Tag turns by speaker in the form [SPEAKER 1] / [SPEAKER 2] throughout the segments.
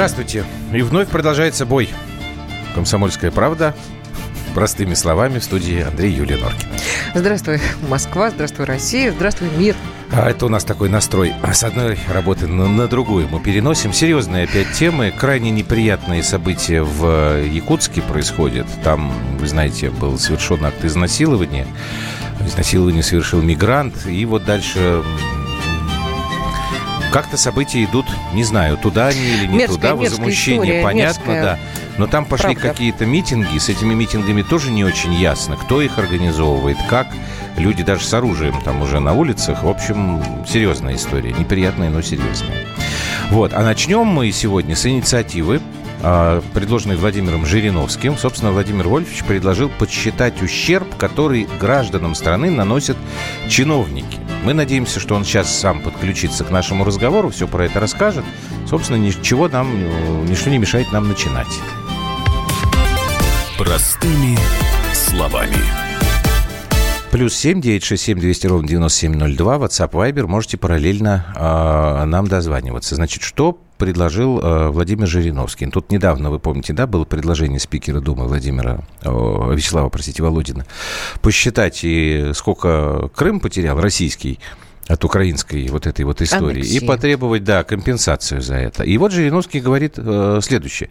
[SPEAKER 1] Здравствуйте. И вновь продолжается бой. Комсомольская правда. Простыми словами в студии Андрей Юлия Норки.
[SPEAKER 2] Здравствуй, Москва, здравствуй, Россия, здравствуй, мир.
[SPEAKER 1] А это у нас такой настрой с одной работы на, на другую. Мы переносим серьезные опять темы. Крайне неприятные события в Якутске происходят. Там, вы знаете, был совершен акт изнасилования. Изнасилование совершил мигрант. И вот дальше как-то события идут, не знаю, туда они или не
[SPEAKER 2] мерзкая,
[SPEAKER 1] туда, возмущение,
[SPEAKER 2] история,
[SPEAKER 1] понятно,
[SPEAKER 2] мерзкая.
[SPEAKER 1] да. Но там пошли
[SPEAKER 2] Правда.
[SPEAKER 1] какие-то митинги, с этими митингами тоже не очень ясно, кто их организовывает, как. Люди даже с оружием там уже на улицах. В общем, серьезная история. Неприятная, но серьезная. Вот. А начнем мы сегодня с инициативы, а, предложенной Владимиром Жириновским. Собственно, Владимир Вольфович предложил подсчитать ущерб, который гражданам страны наносят чиновники. Мы надеемся, что он сейчас сам подключится к нашему разговору, все про это расскажет. Собственно, ничего нам, э, ничто не мешает нам начинать.
[SPEAKER 3] Простыми словами.
[SPEAKER 1] Плюс семь девять шесть семь двести ровно девяносто семь ноль два. WhatsApp Viber. Можете параллельно э, нам дозваниваться. Значит, что предложил э, Владимир Жириновский? Тут недавно, вы помните, да, было предложение спикера Думы Владимира, э, Вячеслава, простите, Володина, посчитать, и сколько Крым потерял, российский, от украинской вот этой вот истории и
[SPEAKER 2] Аннексии.
[SPEAKER 1] потребовать, да, компенсацию за это. И вот Жириновский говорит э, следующее.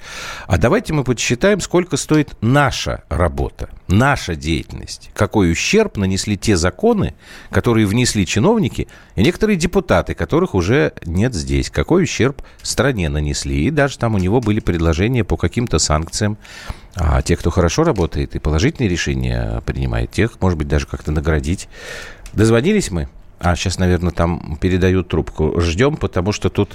[SPEAKER 1] А давайте мы подсчитаем, сколько стоит наша работа, наша деятельность. Какой ущерб нанесли те законы, которые внесли чиновники и некоторые депутаты, которых уже нет здесь. Какой ущерб стране нанесли. И даже там у него были предложения по каким-то санкциям. А те, кто хорошо работает и положительные решения принимает, тех, может быть, даже как-то наградить. Дозвонились мы? А, сейчас, наверное, там передают трубку. Ждем, потому что тут...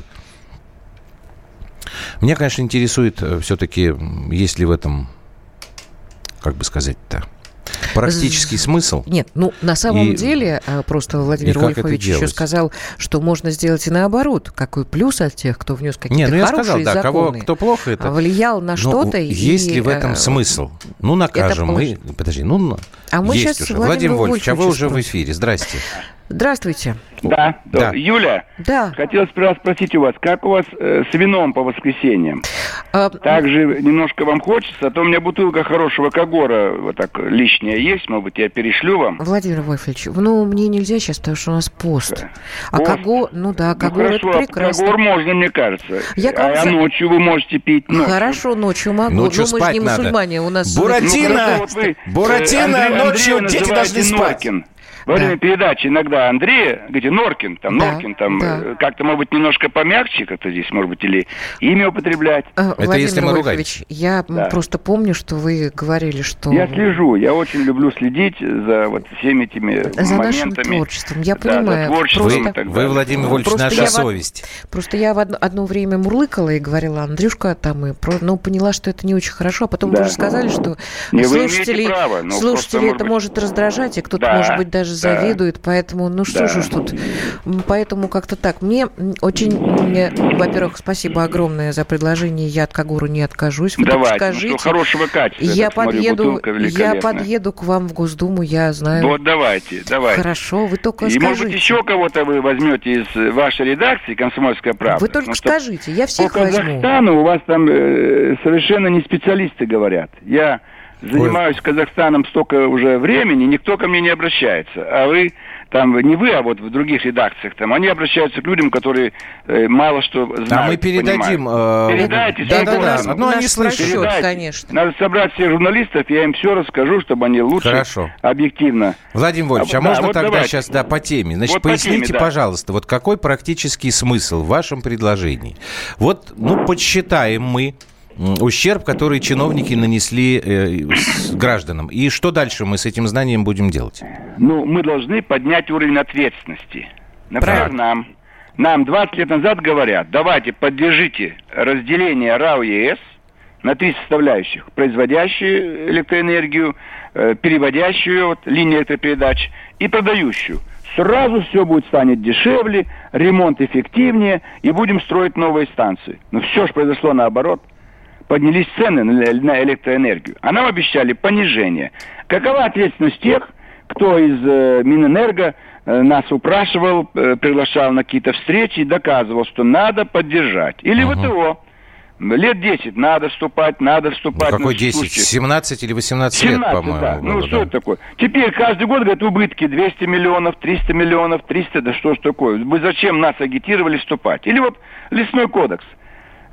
[SPEAKER 1] Меня, конечно, интересует все-таки, есть ли в этом, как бы сказать-то, практический смысл.
[SPEAKER 2] Нет, ну на самом
[SPEAKER 1] И-
[SPEAKER 2] деле э, просто Владимир
[SPEAKER 1] это
[SPEAKER 2] Вольфович еще сказал, что можно сделать и наоборот. Какой плюс от тех, кто внес какие-то
[SPEAKER 1] Не, ну я
[SPEAKER 2] хорошие
[SPEAKER 1] сказал, да, кого,
[SPEAKER 2] законы,
[SPEAKER 1] кто плохо это...
[SPEAKER 2] а влиял на
[SPEAKER 1] Ну,
[SPEAKER 2] что-то.
[SPEAKER 1] есть
[SPEAKER 2] и,
[SPEAKER 1] ли в этом
[SPEAKER 2] э,
[SPEAKER 1] смысл? Ну, накажем. Мы... Подожди, ну,
[SPEAKER 2] А мы
[SPEAKER 1] есть
[SPEAKER 2] щас
[SPEAKER 1] уже. Владимир Вольфович, а вы уже в эфире. Здрасте.
[SPEAKER 2] Здравствуйте.
[SPEAKER 4] Да,
[SPEAKER 1] Да.
[SPEAKER 4] да. Юля,
[SPEAKER 2] Да.
[SPEAKER 4] хотел сперва спросить у вас, как у вас э, с вином по воскресеньям?
[SPEAKER 2] А,
[SPEAKER 4] Также немножко вам хочется, а то у меня бутылка хорошего Кагора, вот так лишняя есть, может быть, я перешлю вам.
[SPEAKER 2] Владимир Вольфович, ну, мне нельзя сейчас, потому что у нас пост. А
[SPEAKER 4] Пост?
[SPEAKER 2] Кого, ну да,
[SPEAKER 4] Ну,
[SPEAKER 2] Кагор это
[SPEAKER 4] хорошо, а
[SPEAKER 2] прекрасно.
[SPEAKER 4] Кагор можно, мне кажется.
[SPEAKER 2] Я к вам
[SPEAKER 4] а
[SPEAKER 2] за-
[SPEAKER 4] ночью вы можете пить. ночью.
[SPEAKER 2] Хорошо, ночью могу.
[SPEAKER 1] Ночью
[SPEAKER 2] но мы же
[SPEAKER 1] спать
[SPEAKER 2] не
[SPEAKER 1] надо.
[SPEAKER 2] мусульмане, у нас...
[SPEAKER 1] Буратино!
[SPEAKER 4] Ну, хорошо, вот вы, э,
[SPEAKER 1] Буратино,
[SPEAKER 4] Андрей-
[SPEAKER 1] ночью
[SPEAKER 4] Андрея
[SPEAKER 1] дети должны спать.
[SPEAKER 4] Норкин. Во время
[SPEAKER 2] Да.
[SPEAKER 4] передачи иногда Андрея, говорите, Норкин, там,
[SPEAKER 2] Да,
[SPEAKER 4] Норкин, там,
[SPEAKER 2] да.
[SPEAKER 4] э, как-то, может быть, немножко помягче как-то здесь, может быть, или имя употреблять.
[SPEAKER 2] Э,
[SPEAKER 1] Это
[SPEAKER 2] Владимир
[SPEAKER 1] если мы
[SPEAKER 2] Вольфович, я
[SPEAKER 4] Да.
[SPEAKER 2] просто помню, что вы говорили, что...
[SPEAKER 4] Я слежу, я очень люблю следить за вот всеми этими
[SPEAKER 2] За нашим
[SPEAKER 4] моментами.
[SPEAKER 2] творчеством. Я
[SPEAKER 4] Да, за
[SPEAKER 2] понимаю.
[SPEAKER 4] творчеством
[SPEAKER 1] Вы,
[SPEAKER 4] и
[SPEAKER 2] Просто,
[SPEAKER 4] так
[SPEAKER 1] вы. Владимир Вольфович,
[SPEAKER 2] Просто
[SPEAKER 1] наша
[SPEAKER 2] я в-
[SPEAKER 1] совесть.
[SPEAKER 2] просто я в одно, одно время мурлыкала и говорила, Андрюшка, там, и про, ну, поняла, что это не очень хорошо, а потом
[SPEAKER 4] Да.
[SPEAKER 2] вы же сказали, что
[SPEAKER 4] Не, вы
[SPEAKER 2] слушателей,
[SPEAKER 4] право, но
[SPEAKER 2] слушателей
[SPEAKER 4] просто,
[SPEAKER 2] это
[SPEAKER 4] может
[SPEAKER 2] может раздражать, и кто-то,
[SPEAKER 4] Да,
[SPEAKER 2] может быть, даже
[SPEAKER 4] да.
[SPEAKER 2] завидует, поэтому, ну, что
[SPEAKER 4] Да.
[SPEAKER 2] же уж тут. Поэтому как-то так. Мне очень, мне, во-первых, спасибо огромное за предложение, я от Кагуру не откажусь. Вы только
[SPEAKER 4] Давайте, ну,
[SPEAKER 2] скажите.
[SPEAKER 4] что хорошего качества.
[SPEAKER 2] я
[SPEAKER 4] так смотрю,
[SPEAKER 2] подъеду,
[SPEAKER 4] бутылка
[SPEAKER 2] я подъеду к вам в Госдуму, я знаю.
[SPEAKER 4] Вот давайте, давайте.
[SPEAKER 2] Хорошо, вы только
[SPEAKER 4] И,
[SPEAKER 2] скажите.
[SPEAKER 4] может быть, еще кого-то вы возьмете из вашей редакции «Комсомольская правда».
[SPEAKER 2] Вы только
[SPEAKER 4] Потому что
[SPEAKER 2] скажите, я
[SPEAKER 4] По
[SPEAKER 2] всех возьму.
[SPEAKER 4] Казахстану у вас там э, совершенно не специалисты говорят. Я занимаюсь Казахстаном столько уже времени, никто ко мне не обращается. А вы там, не вы, а вот в других редакциях, там, они обращаются к людям, которые э, мало что знают.
[SPEAKER 1] А мы передадим...
[SPEAKER 4] понимают.
[SPEAKER 1] э,
[SPEAKER 4] Передайте,
[SPEAKER 1] Да, да, да.
[SPEAKER 4] можно.
[SPEAKER 1] Ну, они слышат.
[SPEAKER 4] Передайте.
[SPEAKER 2] конечно.
[SPEAKER 4] Надо собрать всех журналистов, я им все расскажу, чтобы они лучше,
[SPEAKER 1] Хорошо.
[SPEAKER 4] объективно.
[SPEAKER 1] Владимир Вольфович, а,
[SPEAKER 4] А, да,
[SPEAKER 1] можно
[SPEAKER 4] вот
[SPEAKER 1] тогда
[SPEAKER 4] давайте.
[SPEAKER 1] сейчас, да, по теме? Значит,
[SPEAKER 4] Вот по
[SPEAKER 1] поясните,
[SPEAKER 4] теме, да.
[SPEAKER 1] пожалуйста, вот какой практический смысл в вашем предложении? Вот, ну, подсчитаем мы ущерб, который чиновники нанесли э, гражданам. И что дальше мы с этим знанием будем делать?
[SPEAKER 4] Ну, мы должны поднять уровень ответственности. Например,
[SPEAKER 1] Правильно.
[SPEAKER 4] нам, нам 20 лет назад говорят, давайте поддержите разделение РАО ЕС на три составляющих. Производящую электроэнергию, э, переводящую вот, линию электропередач и продающую. Сразу все будет станет дешевле, ремонт эффективнее и будем строить новые станции. Но все же произошло наоборот поднялись цены на электроэнергию. А нам обещали понижение. Какова ответственность тех, кто из э, Минэнерго э, нас упрашивал, э, приглашал на какие-то встречи и доказывал, что надо поддержать? Или
[SPEAKER 1] Мгм.
[SPEAKER 4] ВТО. Лет 10 надо вступать, надо вступать.
[SPEAKER 1] Ну, какой
[SPEAKER 4] Ну,
[SPEAKER 1] 10?
[SPEAKER 4] слушайте,
[SPEAKER 1] 17 или 18
[SPEAKER 4] 17,
[SPEAKER 1] лет, по-моему.
[SPEAKER 4] да. Ну,
[SPEAKER 1] было,
[SPEAKER 4] что
[SPEAKER 1] да.
[SPEAKER 4] это такое? Теперь каждый год, говорят, убытки 200 миллионов, 300 миллионов, 300, да что ж такое? Вы зачем нас агитировали вступать? Или вот лесной кодекс.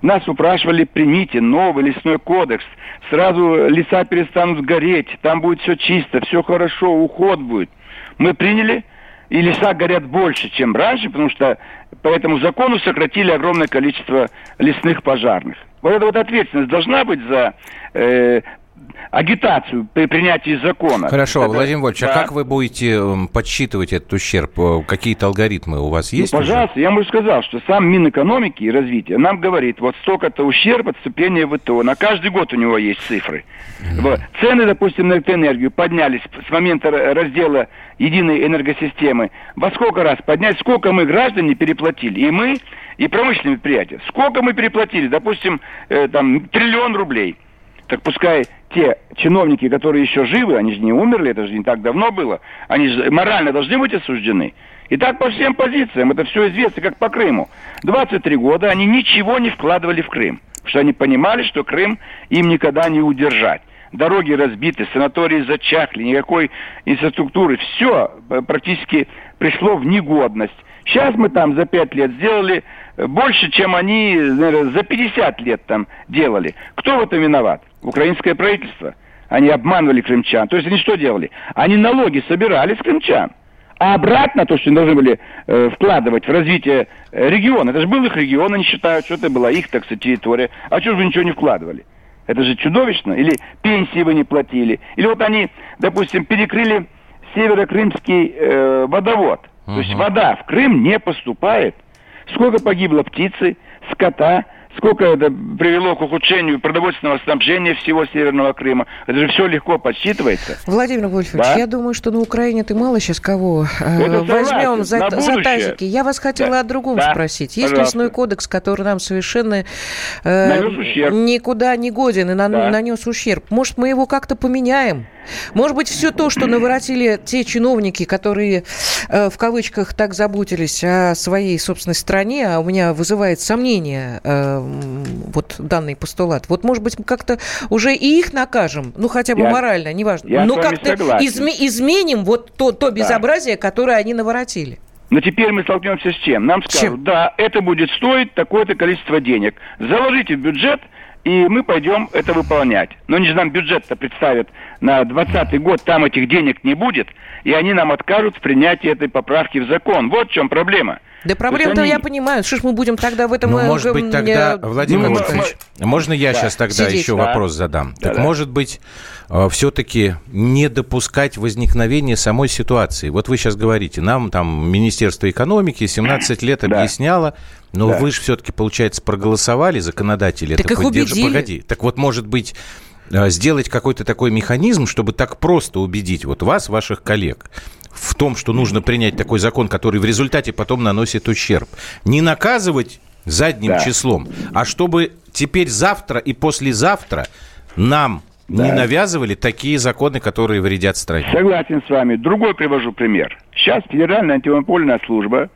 [SPEAKER 4] Нас упрашивали, примите новый лесной кодекс. Сразу леса перестанут гореть, там будет все чисто, все хорошо, уход будет. Мы приняли, и леса горят больше, чем раньше, потому что по этому закону сократили огромное количество лесных пожарных. Вот эта вот ответственность должна быть за э, агитацию при принятии закона.
[SPEAKER 1] Хорошо,
[SPEAKER 4] Это-
[SPEAKER 1] Владимир Вольфович,
[SPEAKER 4] Да.
[SPEAKER 1] а как вы будете м, подсчитывать этот ущерб? Э, Какие-то алгоритмы у вас есть?
[SPEAKER 4] Ну,
[SPEAKER 1] уже?
[SPEAKER 4] пожалуйста, я ему сказал, что сам Минэкономики и развития нам говорит, вот столько-то ущерб от вступления в ВТО. На каждый год у него есть цифры. Вот. Цены, допустим, на электроэнергию поднялись с момента раздела единой энергосистемы. Во сколько раз поднять, сколько мы, граждане, переплатили? И мы, и промышленные предприятия. Сколько мы переплатили? Допустим, э, там, триллион рублей. Так пускай те чиновники, которые еще живы, они же не умерли, это же не так давно было, они же морально должны быть осуждены. И так по всем позициям, это все известно, как по Крыму. 23 года они ничего не вкладывали в Крым, что они понимали, что Крым им никогда не удержать. Дороги разбиты, санатории зачахли, никакой инфраструктуры. Все практически пришло в негодность. Сейчас мы там за пять лет сделали э, больше, чем они наверное, за 50 лет там делали. Кто в этом виноват? Украинское правительство. Они обманывали крымчан. То есть они что делали? Они налоги собирали с крымчан. А обратно то, что они должны были э, вкладывать в развитие э, региона. Это же был их регион, они считают, что это была их, так сказать, территория. А что же вы ничего не вкладывали? Это же чудовищно. Или пенсии вы не платили. Или вот они, допустим, перекрыли северокрымский э, водовод. То есть вода в Крым не поступает. Сколько погибло птицы, скота, сколько это привело к ухудшению продовольственного снабжения всего Северного Крыма. Это же все легко подсчитывается.
[SPEAKER 2] Владимир Вольфович,
[SPEAKER 4] Да.
[SPEAKER 2] я думаю, что на Украине ты мало сейчас кого э,
[SPEAKER 4] Это
[SPEAKER 2] возьмем за, за тазики. Я вас хотела
[SPEAKER 4] Да.
[SPEAKER 2] о другом
[SPEAKER 4] Да.
[SPEAKER 2] спросить. Есть
[SPEAKER 4] Пожалуйста.
[SPEAKER 2] лесной кодекс, который нам совершенно э, никуда не годен и на-
[SPEAKER 4] Да.
[SPEAKER 2] нанес ущерб. Может, мы его как-то поменяем? Может быть, все то, что наворотили те чиновники, которые э, в кавычках так заботились о своей собственной стране, а у меня вызывает сомнение э, вот данный постулат. Вот, может быть, мы как-то уже и их накажем, ну, хотя бы
[SPEAKER 4] Я-
[SPEAKER 2] морально, неважно.
[SPEAKER 4] я
[SPEAKER 2] Но
[SPEAKER 4] вами
[SPEAKER 2] как-то изме- изменим вот то, то безобразие, которое они наворотили.
[SPEAKER 4] Но теперь мы столкнемся с чем? Нам скажут,
[SPEAKER 2] Чем?
[SPEAKER 4] да, это будет стоить такое-то количество денег. Заложите в бюджет, и мы пойдем это выполнять. Но они же нам бюджет-то представят на 2020 год, там этих денег не будет, и они нам откажут в принятии этой поправки в закон. Вот в чем проблема.
[SPEAKER 2] Да проблем-то
[SPEAKER 4] То есть
[SPEAKER 2] я
[SPEAKER 4] они-
[SPEAKER 2] понимаю. Что ж мы будем тогда в этом...
[SPEAKER 1] Ну,
[SPEAKER 2] э,
[SPEAKER 1] может быть, тогда,
[SPEAKER 2] э,
[SPEAKER 1] Владимир
[SPEAKER 4] ну,
[SPEAKER 1] Вольфович, можно я
[SPEAKER 4] да.
[SPEAKER 1] сейчас тогда
[SPEAKER 2] Сидеть,
[SPEAKER 1] еще
[SPEAKER 4] да.
[SPEAKER 1] вопрос задам? Так,
[SPEAKER 4] Да-да.
[SPEAKER 1] может быть, все-таки не допускать возникновения самой ситуации? Вот вы сейчас говорите, нам там Министерство экономики 17 лет
[SPEAKER 4] Да.
[SPEAKER 1] Но
[SPEAKER 4] Да.
[SPEAKER 1] вы же все-таки, получается, проголосовали, законодатели
[SPEAKER 2] Так
[SPEAKER 1] это
[SPEAKER 2] их
[SPEAKER 1] поддержали.
[SPEAKER 2] убедили.
[SPEAKER 1] Погоди, так вот, может быть, э, сделать какой-то такой механизм, чтобы так просто убедить вот вас, ваших коллег, в том, что нужно принять такой закон, который в результате потом наносит ущерб. Не наказывать задним
[SPEAKER 4] Да.
[SPEAKER 1] числом, а чтобы теперь завтра и послезавтра нам не
[SPEAKER 4] Да.
[SPEAKER 1] навязывали такие законы, которые вредят стране.
[SPEAKER 4] Согласен с вами. Другой привожу пример. Сейчас Федеральная антимонопольная служба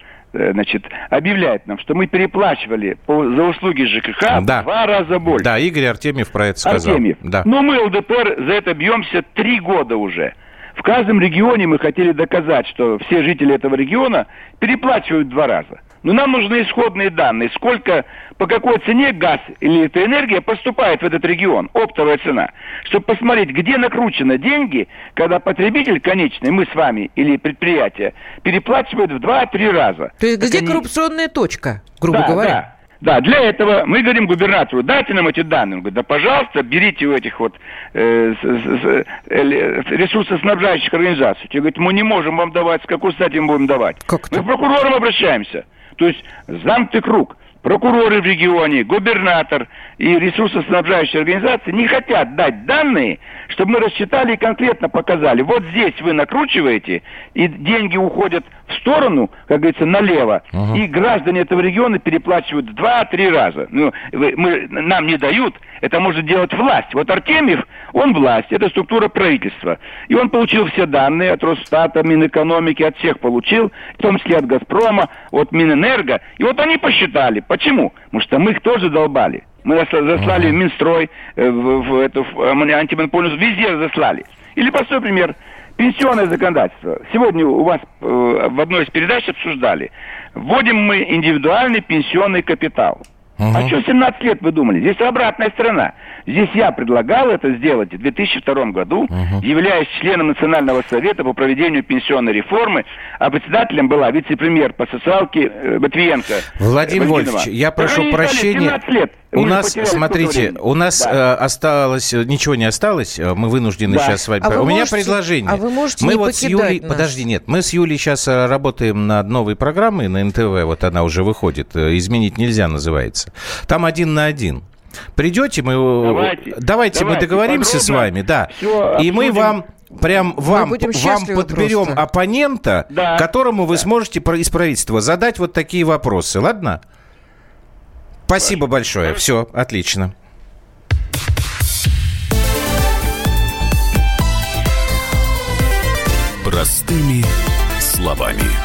[SPEAKER 4] значит, объявляет нам, что мы переплачивали по- за услуги ЖКХ
[SPEAKER 1] Да.
[SPEAKER 4] в два раза больше.
[SPEAKER 1] Да, Игорь Артемьев про это сказал.
[SPEAKER 4] Артемьев.
[SPEAKER 1] Да.
[SPEAKER 4] Но мы, ЛДПР, за это бьемся три года уже. В каждом регионе мы хотели доказать, что все жители этого региона переплачивают в два раза. Но нам нужны исходные данные, сколько, по какой цене газ или электроэнергия поступает в этот регион, оптовая цена, чтобы посмотреть, где накручены деньги, когда потребитель конечный, мы с вами или предприятие, переплачивает в два-три раза.
[SPEAKER 2] То есть
[SPEAKER 4] Так
[SPEAKER 2] где
[SPEAKER 4] они-
[SPEAKER 2] коррупционная точка, грубо
[SPEAKER 4] да,
[SPEAKER 2] говоря?
[SPEAKER 4] Да. Да, для этого мы говорим губернатору, дайте нам эти данные. Он говорит, да, пожалуйста, берите у этих вот э, с- с- с- э, ресурсоснабжающих организаций. Те говорят, мы не можем вам давать, с какой стати мы будем давать?
[SPEAKER 2] Как это?
[SPEAKER 4] Мы к прокурорам обращаемся. То есть замкнутый круг. Прокуроры в регионе, губернатор и ресурсоснабжающие организации не хотят дать данные, чтобы мы рассчитали и конкретно показали. Вот здесь вы накручиваете, и деньги уходят в сторону, как говорится, налево, и граждане этого региона переплачивают в два-три раза. Ну, мы, нам не дают, это может делать власть. Вот Артемьев, он власть, это структура правительства. И он получил все данные от Росстата, Минэкономики, от всех получил, в том числе от Газпрома, от Минэнерго. И вот они посчитали. Почему? Потому что мы их тоже долбали. Мы заслали в Минстрой, э, в, в эту в антимонопольную, везде заслали. Или простой пример. Пенсионное законодательство. Сегодня у вас э, в одной из передач обсуждали. Вводим мы индивидуальный пенсионный капитал. Угу. А что 17 лет вы думали? Здесь обратная сторона. Здесь я предлагал это сделать в 2002 году, угу. являясь членом Национального совета по проведению пенсионной реформы, а председателем была вице-премьер по социалке э, Матвиенко.
[SPEAKER 1] Владимир Вольфович, я прошу прощения. Лет. У Мы нас, смотрите, у нас да. э, осталось, ничего не осталось, э, мы вынуждены да. сейчас с вами... А у меня предложение.
[SPEAKER 2] А вы можете
[SPEAKER 1] мы
[SPEAKER 2] не
[SPEAKER 1] вот с Юлей... Нас. Подожди, нет, мы с Юлей сейчас э, работаем над новой программой на НТВ, вот она уже выходит, «Изменить нельзя» называется. Там один на один. Придете, мы... Давайте, давайте, давайте мы договоримся с вами, да. И мы вам прям вам, вам подберем просто. оппонента, да, которому вы да. сможете из правительства задать вот такие вопросы, ладно? Спасибо большое. Все, отлично.
[SPEAKER 3] Простыми словами.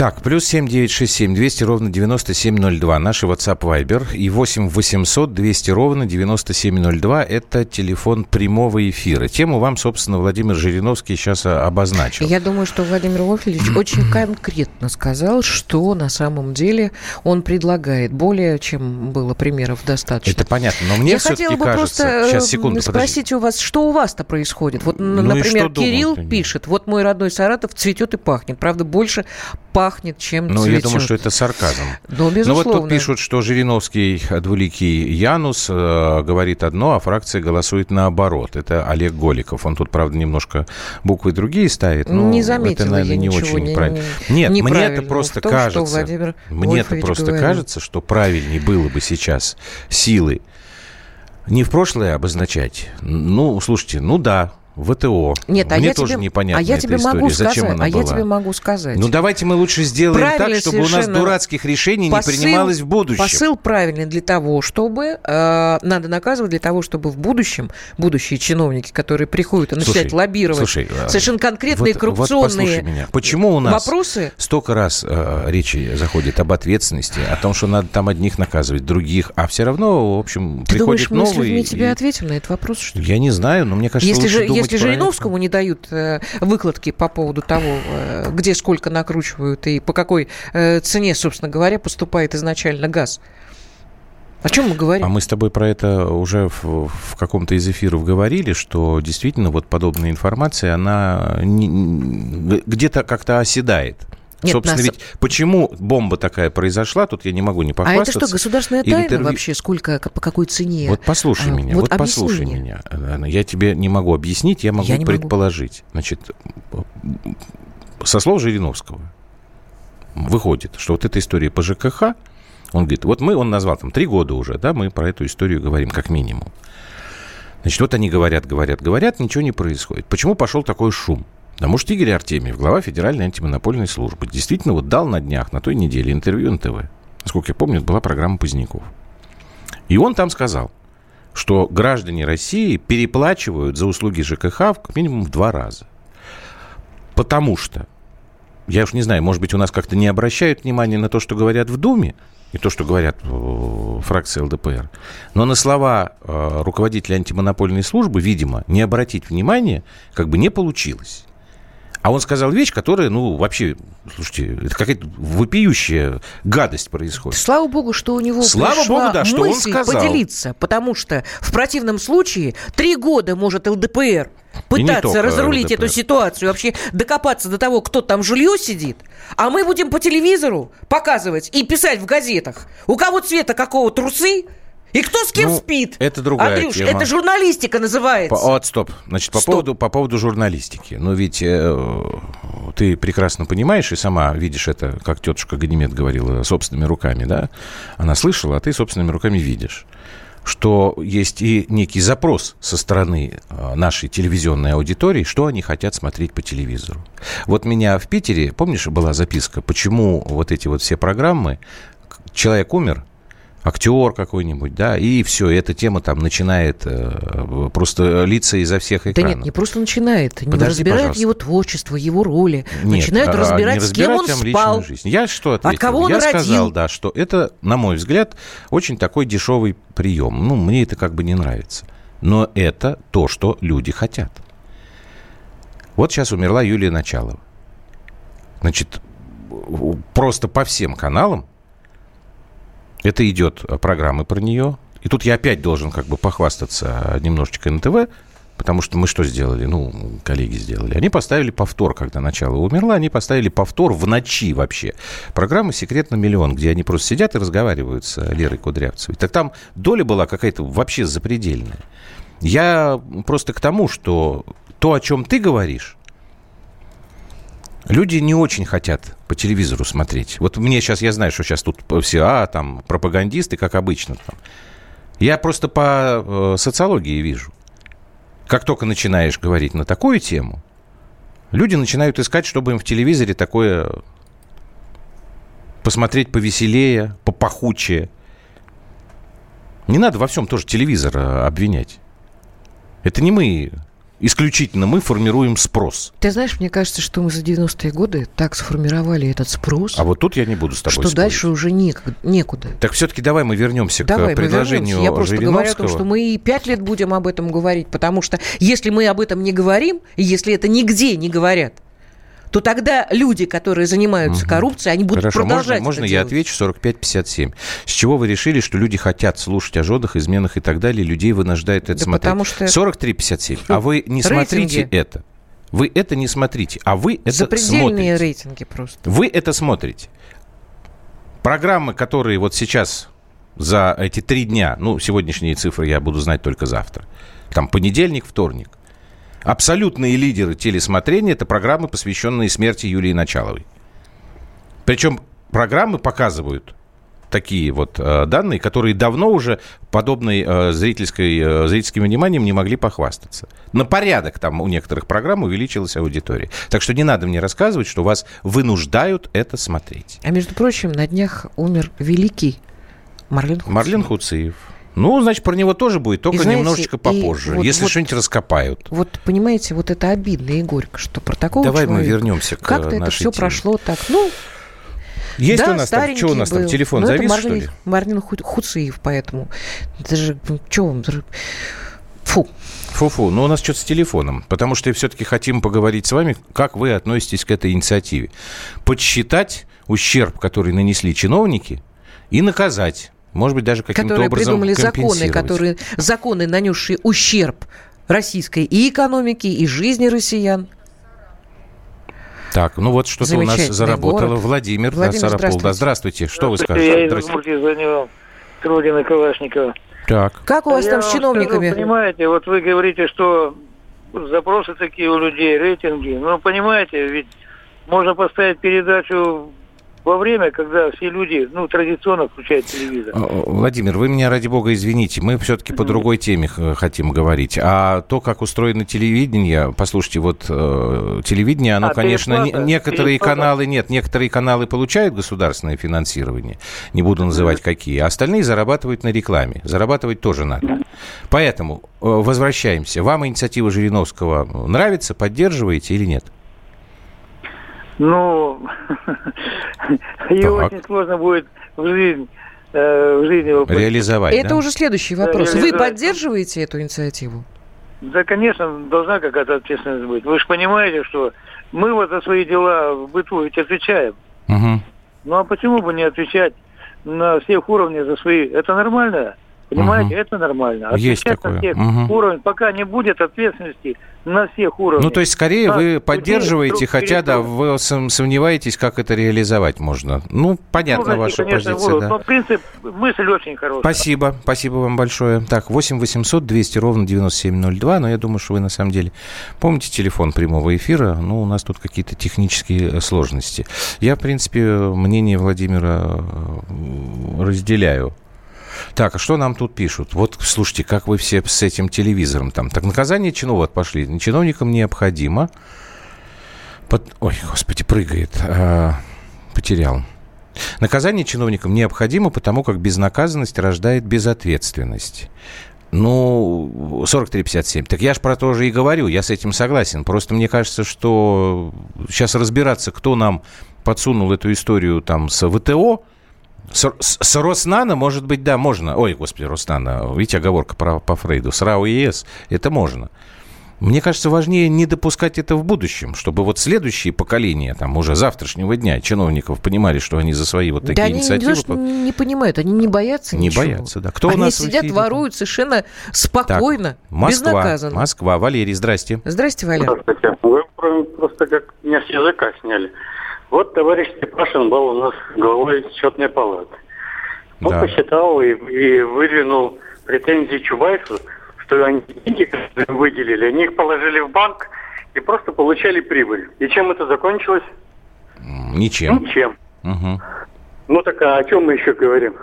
[SPEAKER 1] Так, плюс семь девять шесть семь двести ровно девяносто семь ноль два. Наши WhatsApp Viber. И восемь восемьсот двести ровно девяносто семь ноль два. Это телефон прямого эфира. Тему вам, собственно, Владимир Жириновский сейчас а, обозначил.
[SPEAKER 2] Я думаю, что Владимир Вольфович очень конкретно сказал, что на самом деле он предлагает. Более чем было примеров достаточно.
[SPEAKER 1] Это понятно. Но мне все-таки кажется...
[SPEAKER 2] просто
[SPEAKER 1] сейчас, секунду,
[SPEAKER 2] спросить подожди. у вас, что у вас-то происходит? Вот, ну например, Кирилл думал, пишет, вот мой родной Саратов цветет и пахнет. Правда, больше пахнет пахнет, чем
[SPEAKER 1] Ну,
[SPEAKER 2] цветет.
[SPEAKER 1] я думаю, что это сарказм.
[SPEAKER 2] Ну, безусловно.
[SPEAKER 1] Но вот тут пишут, что Жириновский двуликий Янус э, говорит одно, а фракция голосует наоборот. Это Олег Голиков. Он тут, правда, немножко буквы другие ставит. Но
[SPEAKER 2] не заметила это, наверное,
[SPEAKER 1] я
[SPEAKER 2] не
[SPEAKER 1] очень
[SPEAKER 2] не,
[SPEAKER 1] правильно.
[SPEAKER 2] Не,
[SPEAKER 1] Нет, мне это просто том, кажется. Мне это просто говорил. кажется, что правильнее было бы сейчас силы не в прошлое обозначать. Ну, слушайте, ну да, ВТО.
[SPEAKER 2] Нет,
[SPEAKER 1] а
[SPEAKER 2] Мне
[SPEAKER 1] я тоже
[SPEAKER 2] тебе,
[SPEAKER 1] непонятно
[SPEAKER 2] а я тебе
[SPEAKER 1] история.
[SPEAKER 2] могу
[SPEAKER 1] Зачем
[SPEAKER 2] сказать,
[SPEAKER 1] она
[SPEAKER 2] а
[SPEAKER 1] была?
[SPEAKER 2] я тебе могу сказать.
[SPEAKER 1] Ну давайте мы лучше сделаем
[SPEAKER 2] Правильно
[SPEAKER 1] так, чтобы у нас дурацких решений посыл, не принималось в будущем.
[SPEAKER 2] Посыл правильный для того, чтобы э, надо наказывать для того, чтобы в будущем будущие чиновники, которые приходят и начинают слушай, лоббировать слушай, э, совершенно конкретные вот, коррупционные
[SPEAKER 1] вот меня. Почему у нас
[SPEAKER 2] вопросы?
[SPEAKER 1] столько раз э, речи заходит об ответственности, о том, что надо там одних наказывать, других, а все равно, в общем,
[SPEAKER 2] Ты
[SPEAKER 1] приходит
[SPEAKER 2] думаешь,
[SPEAKER 1] новый.
[SPEAKER 2] мы с людьми и... тебе ответим на этот вопрос? Что
[SPEAKER 1] Я не знаю, но мне кажется,
[SPEAKER 2] если
[SPEAKER 1] лучше
[SPEAKER 2] же,
[SPEAKER 1] думать
[SPEAKER 2] если Жириновскому не дают э, выкладки по поводу того, э, где сколько накручивают и по какой э, цене, собственно говоря, поступает изначально газ. О чем мы говорим?
[SPEAKER 1] А мы с тобой про это уже в, в каком-то из эфиров говорили, что действительно вот подобная информация, она где-то как-то оседает. Нет, Собственно, нас... ведь почему бомба такая произошла, тут я не могу не похвастаться.
[SPEAKER 2] А это что, государственная тайна интервью... вообще? Сколько, по какой цене?
[SPEAKER 1] Вот послушай а, меня, вот, вот послушай мне. меня. Я тебе не могу объяснить, я могу я предположить. Могу. Значит, со слов Жириновского выходит, что вот эта история по ЖКХ, он говорит, вот мы, он назвал там три года уже, да, мы про эту историю говорим как минимум. Значит, вот они говорят, говорят, говорят, ничего не происходит. Почему пошел такой шум? Да, может, Игорь Артемьев, глава Федеральной антимонопольной службы, действительно вот дал на днях, на той неделе интервью НТВ. Насколько я помню, это была программа Поздняков. И он там сказал, что граждане России переплачивают за услуги ЖКХ как минимум в два раза. Потому что, я уж не знаю, может быть, у нас как-то не обращают внимания на то, что говорят в Думе, и то, что говорят фракции ЛДПР. Но на слова э, руководителя антимонопольной службы, видимо, не обратить внимания как бы не получилось. А он сказал вещь, которая, ну, вообще, слушайте, это какая-то вопиющая гадость происходит.
[SPEAKER 2] Слава богу, что у него
[SPEAKER 1] Слава
[SPEAKER 2] пришла
[SPEAKER 1] богу, да, что он
[SPEAKER 2] мысль
[SPEAKER 1] сказал.
[SPEAKER 2] поделиться, потому что в противном случае три года может ЛДПР пытаться разрулить
[SPEAKER 1] ЛДПР.
[SPEAKER 2] эту ситуацию, вообще докопаться до того, кто там жилье сидит, а мы будем по телевизору показывать и писать в газетах, у кого цвета какого трусы, и кто с кем
[SPEAKER 1] Ну,
[SPEAKER 2] спит.
[SPEAKER 1] это другая
[SPEAKER 2] Андрюш,
[SPEAKER 1] тема.
[SPEAKER 2] это журналистика называется.
[SPEAKER 1] По- Вот, стоп. Значит, по
[SPEAKER 2] Стоп.
[SPEAKER 1] поводу, по поводу журналистики. Ну, ведь э, ты прекрасно понимаешь и сама видишь это, как тетушка Ганимед говорила, собственными руками, да? Она слышала, а ты собственными руками видишь что есть и некий запрос со стороны э, нашей телевизионной аудитории, что они хотят смотреть по телевизору. Вот меня в Питере, помнишь, была записка, почему вот эти вот все программы, человек умер, актер какой-нибудь, да, и все, эта тема там начинает э, просто литься изо всех
[SPEAKER 2] Да
[SPEAKER 1] экранов.
[SPEAKER 2] нет, не просто начинает, не
[SPEAKER 1] Подожди,
[SPEAKER 2] разбирают
[SPEAKER 1] пожалуйста.
[SPEAKER 2] его творчество, его роли,
[SPEAKER 1] Нет,
[SPEAKER 2] начинают
[SPEAKER 1] а,
[SPEAKER 2] разбирать,
[SPEAKER 1] не
[SPEAKER 2] с кем он спал.
[SPEAKER 1] жизнь. Я что ответил?
[SPEAKER 2] кого он
[SPEAKER 1] Я
[SPEAKER 2] родил?
[SPEAKER 1] сказал, да, что это, на мой взгляд, очень такой дешевый прием. Ну, мне это как бы не нравится. Но это то, что люди хотят. Вот сейчас умерла Юлия Началова. Значит, просто по всем каналам это идет программы про нее. И тут я опять должен как бы похвастаться немножечко НТВ, потому что мы что сделали? Ну, коллеги сделали. Они поставили повтор, когда начало умерла, они поставили повтор в ночи вообще. Программа «Секрет на миллион», где они просто сидят и разговаривают с Лерой Кудрявцевой. Так там доля была какая-то вообще запредельная. Я просто к тому, что то, о чем ты говоришь, Люди не очень хотят по телевизору смотреть. Вот мне сейчас, я знаю, что сейчас тут все, а, там, пропагандисты, как обычно. Там. Я просто по э, социологии вижу. Как только начинаешь говорить на такую тему, люди начинают искать, чтобы им в телевизоре такое посмотреть повеселее, попахучее. Не надо во всем тоже телевизор э, обвинять. Это не мы, исключительно мы формируем спрос.
[SPEAKER 2] Ты знаешь, мне кажется, что мы за 90-е годы так сформировали этот спрос,
[SPEAKER 1] А вот тут я не буду с тобой
[SPEAKER 2] что
[SPEAKER 1] спорить.
[SPEAKER 2] дальше уже некогда, некуда.
[SPEAKER 1] Так все-таки давай мы вернемся
[SPEAKER 2] Давай,
[SPEAKER 1] к предложению
[SPEAKER 2] вернемся. Я просто говорю о том, что мы и пять лет будем об этом говорить, потому что если мы об этом не говорим, если это нигде не говорят, то тогда люди, которые занимаются коррупцией, они будут
[SPEAKER 1] Хорошо,
[SPEAKER 2] продолжать
[SPEAKER 1] можно, можно я
[SPEAKER 2] делать.
[SPEAKER 1] отвечу 45-57? С чего вы решили, что люди хотят слушать о жодах, изменах и так далее, людей вынуждают это
[SPEAKER 2] Да
[SPEAKER 1] смотреть?
[SPEAKER 2] потому что-
[SPEAKER 1] 43-57. А вы не смотрите
[SPEAKER 2] Рейтинги.
[SPEAKER 1] это. Вы это не смотрите, а вы это смотрите.
[SPEAKER 2] рейтинги просто.
[SPEAKER 1] Вы это смотрите. Программы, которые вот сейчас за эти три дня, ну, сегодняшние цифры я буду знать только завтра, там понедельник, вторник, абсолютные лидеры телесмотрения – это программы, посвященные смерти Юлии Началовой. Причем программы показывают такие вот э, данные, которые давно уже подобной э, зрительской, э, зрительским вниманием не могли похвастаться. На порядок там у некоторых программ увеличилась аудитория. Так что не надо мне рассказывать, что вас вынуждают это смотреть.
[SPEAKER 2] А между прочим, на днях умер великий Марлен Хуцин.
[SPEAKER 1] Марлен Хуциев. Ну, значит, про него тоже будет, только
[SPEAKER 2] И знаете,
[SPEAKER 1] немножечко попозже,
[SPEAKER 2] вот-
[SPEAKER 1] если
[SPEAKER 2] вот-
[SPEAKER 1] что-нибудь раскопают.
[SPEAKER 2] Вот понимаете, вот это обидно и горько, что про такого
[SPEAKER 1] Давай мы
[SPEAKER 2] человека
[SPEAKER 1] вернемся к
[SPEAKER 2] Как-то это все
[SPEAKER 1] теме.
[SPEAKER 2] прошло так. Ну,
[SPEAKER 1] Есть
[SPEAKER 2] да,
[SPEAKER 1] у нас там,
[SPEAKER 2] старенький
[SPEAKER 1] что у нас там,
[SPEAKER 2] был.
[SPEAKER 1] телефон
[SPEAKER 2] Ну, это
[SPEAKER 1] завис, что
[SPEAKER 2] Марлен-
[SPEAKER 1] ли?
[SPEAKER 2] Марлен Ху- Хуциев, поэтому. Это же, что вам... Фу.
[SPEAKER 1] Фу-фу, но у нас что-то с телефоном, потому что все-таки хотим поговорить с вами, как вы относитесь к этой инициативе. Подсчитать ущерб, который нанесли чиновники, и наказать. Может быть, даже каким-то
[SPEAKER 2] которые
[SPEAKER 1] образом
[SPEAKER 2] придумали законы, которые, законы, нанесшие ущерб российской и экономике, и жизни россиян.
[SPEAKER 1] Так, ну вот что-то у нас заработало.
[SPEAKER 2] город.
[SPEAKER 1] Владимир,
[SPEAKER 2] Владимир,
[SPEAKER 1] да, Сарапул. Да,
[SPEAKER 2] здравствуйте.
[SPEAKER 1] здравствуйте. Что вы
[SPEAKER 5] Здравствуйте,
[SPEAKER 1] скажете?
[SPEAKER 5] Я из. Удмуртии звоню с родины Калашникова.
[SPEAKER 1] Так.
[SPEAKER 2] Как у вас
[SPEAKER 5] Я
[SPEAKER 2] там с чиновниками?
[SPEAKER 5] скажу, понимаете, вот вы говорите, что запросы такие у людей, рейтинги. Ну, понимаете, ведь можно поставить передачу во время, когда все люди, ну, традиционно включают телевизор.
[SPEAKER 1] Э, Владимир, вы меня, ради бога, извините, мы все-таки по другой теме хотим говорить. А то, как устроено телевидение, послушайте, вот э, телевидение, оно,
[SPEAKER 5] А,
[SPEAKER 1] конечно, не- некоторые
[SPEAKER 5] Переплата?
[SPEAKER 1] каналы, нет, некоторые каналы получают государственное финансирование, не буду называть какие, а остальные зарабатывают на рекламе. Зарабатывать тоже надо. Поэтому э, возвращаемся. Вам инициатива Жириновского нравится, поддерживаете или нет?
[SPEAKER 5] Ну, ее очень сложно будет в жизнь, э, в жизни воплотить.
[SPEAKER 1] Реализовать,
[SPEAKER 2] Это
[SPEAKER 1] да?
[SPEAKER 2] уже следующий вопрос. Вы поддерживаете эту инициативу?
[SPEAKER 5] Да, конечно, должна какая-то ответственность быть. Вы же понимаете, что мы вот за свои дела в быту ведь отвечаем.
[SPEAKER 1] Мгм.
[SPEAKER 5] Ну а почему бы не отвечать на всех уровнях за свои? Это нормально? Понимаете, это нормально.
[SPEAKER 1] Есть
[SPEAKER 5] Отвечать
[SPEAKER 1] такое.
[SPEAKER 5] на всех
[SPEAKER 1] Мгм.
[SPEAKER 5] уровнях, пока не будет ответственности на всех уровнях.
[SPEAKER 1] Ну, то есть, скорее,
[SPEAKER 5] Так,
[SPEAKER 1] вы поддерживаете, хотя, да, вы сом- сомневаетесь, как это реализовать можно. Ну, понятна
[SPEAKER 5] Трудности,
[SPEAKER 1] ваша
[SPEAKER 5] конечно,
[SPEAKER 1] позиция,
[SPEAKER 5] будут,
[SPEAKER 1] да.
[SPEAKER 5] Но принцип, мысль очень хорошая.
[SPEAKER 1] Спасибо, спасибо вам большое. Так, 8 800 200 ровно 9702, но я думаю, что вы на самом деле помните телефон прямого эфира, ну, у нас тут какие-то технические э, сложности. Я, в принципе, мнение Владимира э, разделяю. Так, а что нам тут пишут? Вот, слушайте, как вы все с этим телевизором там. Так, наказание чинов, вот пошли. Чиновникам необходимо... Под- Ой, господи, прыгает. А, потерял. Наказание чиновникам необходимо, потому как безнаказанность рождает безответственность. Ну, 43,57. Так я же про то же и говорю, я с этим согласен. Просто мне кажется, что сейчас разбираться, кто нам подсунул эту историю там с ВТО, с, с- с Роснано, может быть, да, можно. Ой, господи, Роснано, видите, оговорка про, по Фрейду. С РАО ЕС это можно. Мне кажется, важнее не допускать это в будущем, чтобы вот следующие поколения, там, уже завтрашнего дня чиновников понимали, что они за свои вот такие
[SPEAKER 2] да они не,
[SPEAKER 1] инициативы...
[SPEAKER 2] то, что не понимают, они не боятся
[SPEAKER 1] Не
[SPEAKER 2] ничего.
[SPEAKER 1] боятся, да. Кто у
[SPEAKER 2] они
[SPEAKER 1] нас в
[SPEAKER 2] сидят,
[SPEAKER 1] эфире?
[SPEAKER 2] воруют совершенно спокойно,
[SPEAKER 1] Так, Москва,
[SPEAKER 2] безнаказанно.
[SPEAKER 1] Москва. Валерий, здрасте.
[SPEAKER 2] Здрасте, Валя.
[SPEAKER 6] Здравствуйте. Вы про- просто как меня с языка сняли. Вот товарищ Степашин был у нас главой счетной палаты. Он
[SPEAKER 1] Да.
[SPEAKER 6] посчитал и, и выдвинул претензии Чубайсу, что они деньги, которые выделили, они их положили в банк и просто получали прибыль. И чем это закончилось?
[SPEAKER 1] Ничем.
[SPEAKER 6] Ничем.
[SPEAKER 1] Мгм.
[SPEAKER 6] Ну так а о чем мы еще говорим?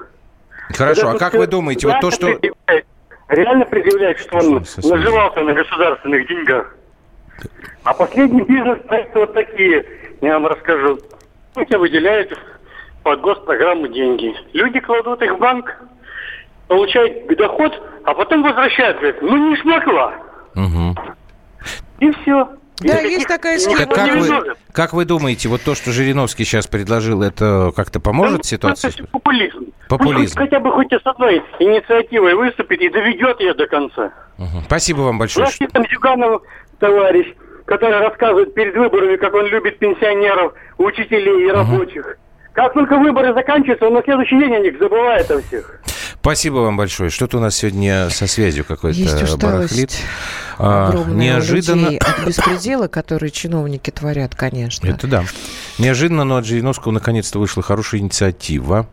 [SPEAKER 1] Хорошо,
[SPEAKER 6] Это
[SPEAKER 1] а как вы думаете, вот то, что...
[SPEAKER 6] предъявляет- Реально предъявляет, что он наживался на государственных деньгах. А последний бизнес-проекты вот такие, я вам расскажу. Тебе выделяют под госпрограмму деньги. Люди кладут их в банк, получают доход, а потом возвращают. Говорят, ну не смогла.
[SPEAKER 1] Мгм.
[SPEAKER 6] И все.
[SPEAKER 2] Да, есть такая схема.
[SPEAKER 1] Так как вы, как вы думаете, вот то, что Жириновский сейчас предложил, это как-то поможет ситуации?
[SPEAKER 6] Это популизм.
[SPEAKER 1] Популизм.
[SPEAKER 6] Пусть хотя бы хоть с одной инициативой выступит и доведет ее до конца.
[SPEAKER 1] Мгм. Спасибо вам большое.
[SPEAKER 6] Наш там Зюганов товарищ, который рассказывает перед выборами, как он любит пенсионеров, учителей и рабочих. Как только выборы заканчиваются, он на следующий день о них забывает о всех.
[SPEAKER 1] Спасибо вам большое. Что-то у нас сегодня со связью какой-то
[SPEAKER 2] Есть
[SPEAKER 1] барахлит. А, неожиданно...
[SPEAKER 2] от беспредела, который чиновники творят, конечно.
[SPEAKER 1] Это да. Неожиданно, но от Жириновского наконец-то вышла хорошая инициатива.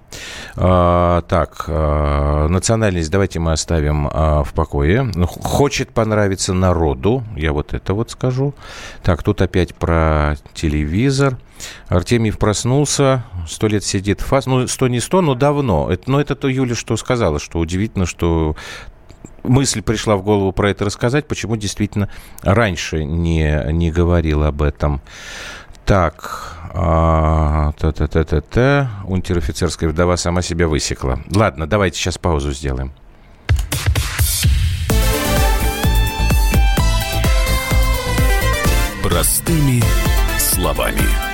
[SPEAKER 1] А, так, а, национальность давайте мы оставим а, в покое. Ну, Хочет понравиться народу, я вот это вот скажу. Так, тут опять про телевизор. Артемьев проснулся, сто лет сидит в фас. Ну, сто не сто, но давно. Это, но это то Юля что сказала, что удивительно, что мысль пришла в голову про это рассказать, почему действительно раньше не, не говорил об этом. Так, а, та-та-та-та-та, унтер-офицерская вдова сама себя высекла. Ладно, давайте сейчас паузу сделаем.
[SPEAKER 3] Простыми словами.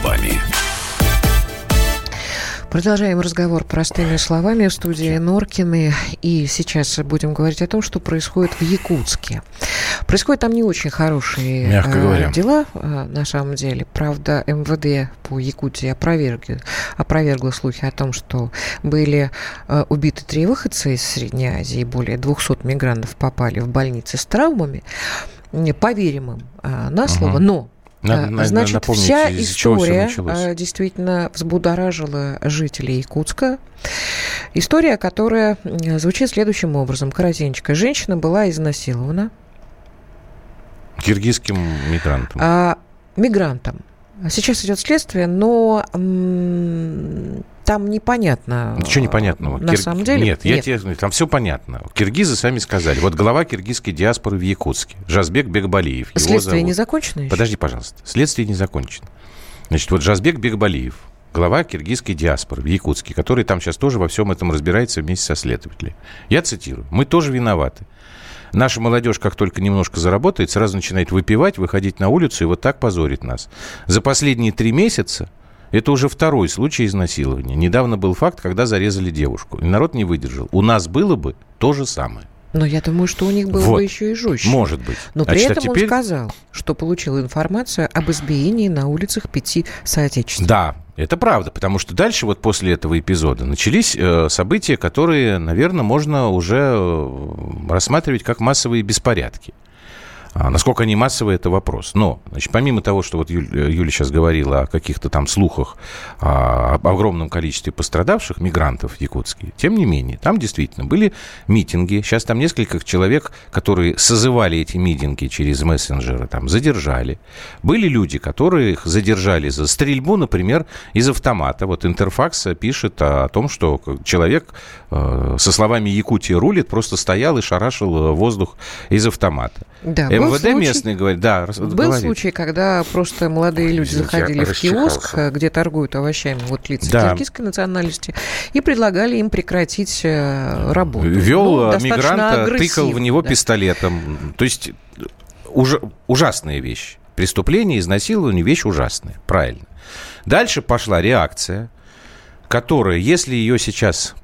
[SPEAKER 3] Словами.
[SPEAKER 2] Продолжаем разговор простыми словами в студии Норкины. И сейчас будем говорить о том, что происходит в Якутске. Происходят там не очень хорошие
[SPEAKER 1] Мягко говоря.
[SPEAKER 2] дела, э, на самом деле. Правда, МВД по Якутии опровергло, опровергло слухи о том, что были э, убиты три выходца из Средней Азии, более 200 мигрантов попали в больницы с травмами. Не Поверим им на слово,
[SPEAKER 1] Мгм.
[SPEAKER 2] но
[SPEAKER 1] Надо,
[SPEAKER 2] а,
[SPEAKER 1] на-
[SPEAKER 2] Значит,
[SPEAKER 1] напомнить,
[SPEAKER 2] вся история а, действительно взбудоражила жителей Якутска. История, которая звучит следующим образом, коротенько. Женщина была изнасилована.
[SPEAKER 1] Киргизским мигрантам.
[SPEAKER 2] А, мигрантам. Сейчас идет следствие, но там непонятно.
[SPEAKER 1] Ничего непонятного.
[SPEAKER 2] На
[SPEAKER 1] Кир-
[SPEAKER 2] самом деле?
[SPEAKER 1] Нет, я тебе там все понятно. Киргизы сами сказали. Вот глава киргизской диаспоры в Якутске, Жазбек Бекбалиев. его
[SPEAKER 2] Следствие
[SPEAKER 1] зовут.
[SPEAKER 2] не закончено еще?
[SPEAKER 1] Подожди, пожалуйста. Следствие не закончено. Значит, вот Жазбек Бекбалиев, глава киргизской диаспоры в Якутске, который там сейчас тоже во всем этом разбирается вместе со следователями. Я цитирую. «Мы тоже виноваты. Наша молодежь, как только немножко заработает, сразу начинает выпивать, выходить на улицу и вот так позорит нас. За последние три месяца это уже второй случай изнасилования. Недавно был факт, когда зарезали девушку. И народ не выдержал. У нас было бы то же самое.
[SPEAKER 2] Но я думаю, что у них было
[SPEAKER 1] Вот.
[SPEAKER 2] бы еще и жестче.
[SPEAKER 1] Может быть.
[SPEAKER 2] Но при
[SPEAKER 1] Значит, а
[SPEAKER 2] этом
[SPEAKER 1] теперь-
[SPEAKER 2] он сказал, что получил информацию об избиении на улицах пяти соотечественников.
[SPEAKER 1] Да, это правда, потому что дальше вот после этого эпизода начались э, события, которые, наверное, можно уже э, рассматривать как массовые беспорядки. А насколько они массовые, это вопрос. Но, значит, помимо того, что вот Юль- э, Юля сейчас говорила о каких-то там слухах, а, об огромном количестве пострадавших мигрантов в Якутске, тем не менее, там действительно были митинги. Сейчас там несколько человек, которые созывали эти митинги через мессенджеры, там задержали. Были люди, которые их задержали за стрельбу, например, из автомата. Вот Интерфакс пишет о том, что человек э, со словами «Якутия рулит» просто стоял и шарашил э, воздух из автомата.
[SPEAKER 2] Да,
[SPEAKER 1] МВД
[SPEAKER 2] случай-
[SPEAKER 1] местный говорит, да,
[SPEAKER 2] Был
[SPEAKER 1] говорит.
[SPEAKER 2] случай, когда просто молодые люди
[SPEAKER 1] Извините,
[SPEAKER 2] заходили в киоск, где торгуют овощами, вот лица
[SPEAKER 1] Да.
[SPEAKER 2] киргизской национальности, и предлагали им прекратить э, работу.
[SPEAKER 1] Вел
[SPEAKER 2] Ну,
[SPEAKER 1] мигранта, тыкал в него
[SPEAKER 2] да.
[SPEAKER 1] пистолетом. То есть э, уж, ужасная вещь. Преступление, изнасилование, вещь ужасная. Правильно. Дальше пошла реакция, которая, если ее сейчас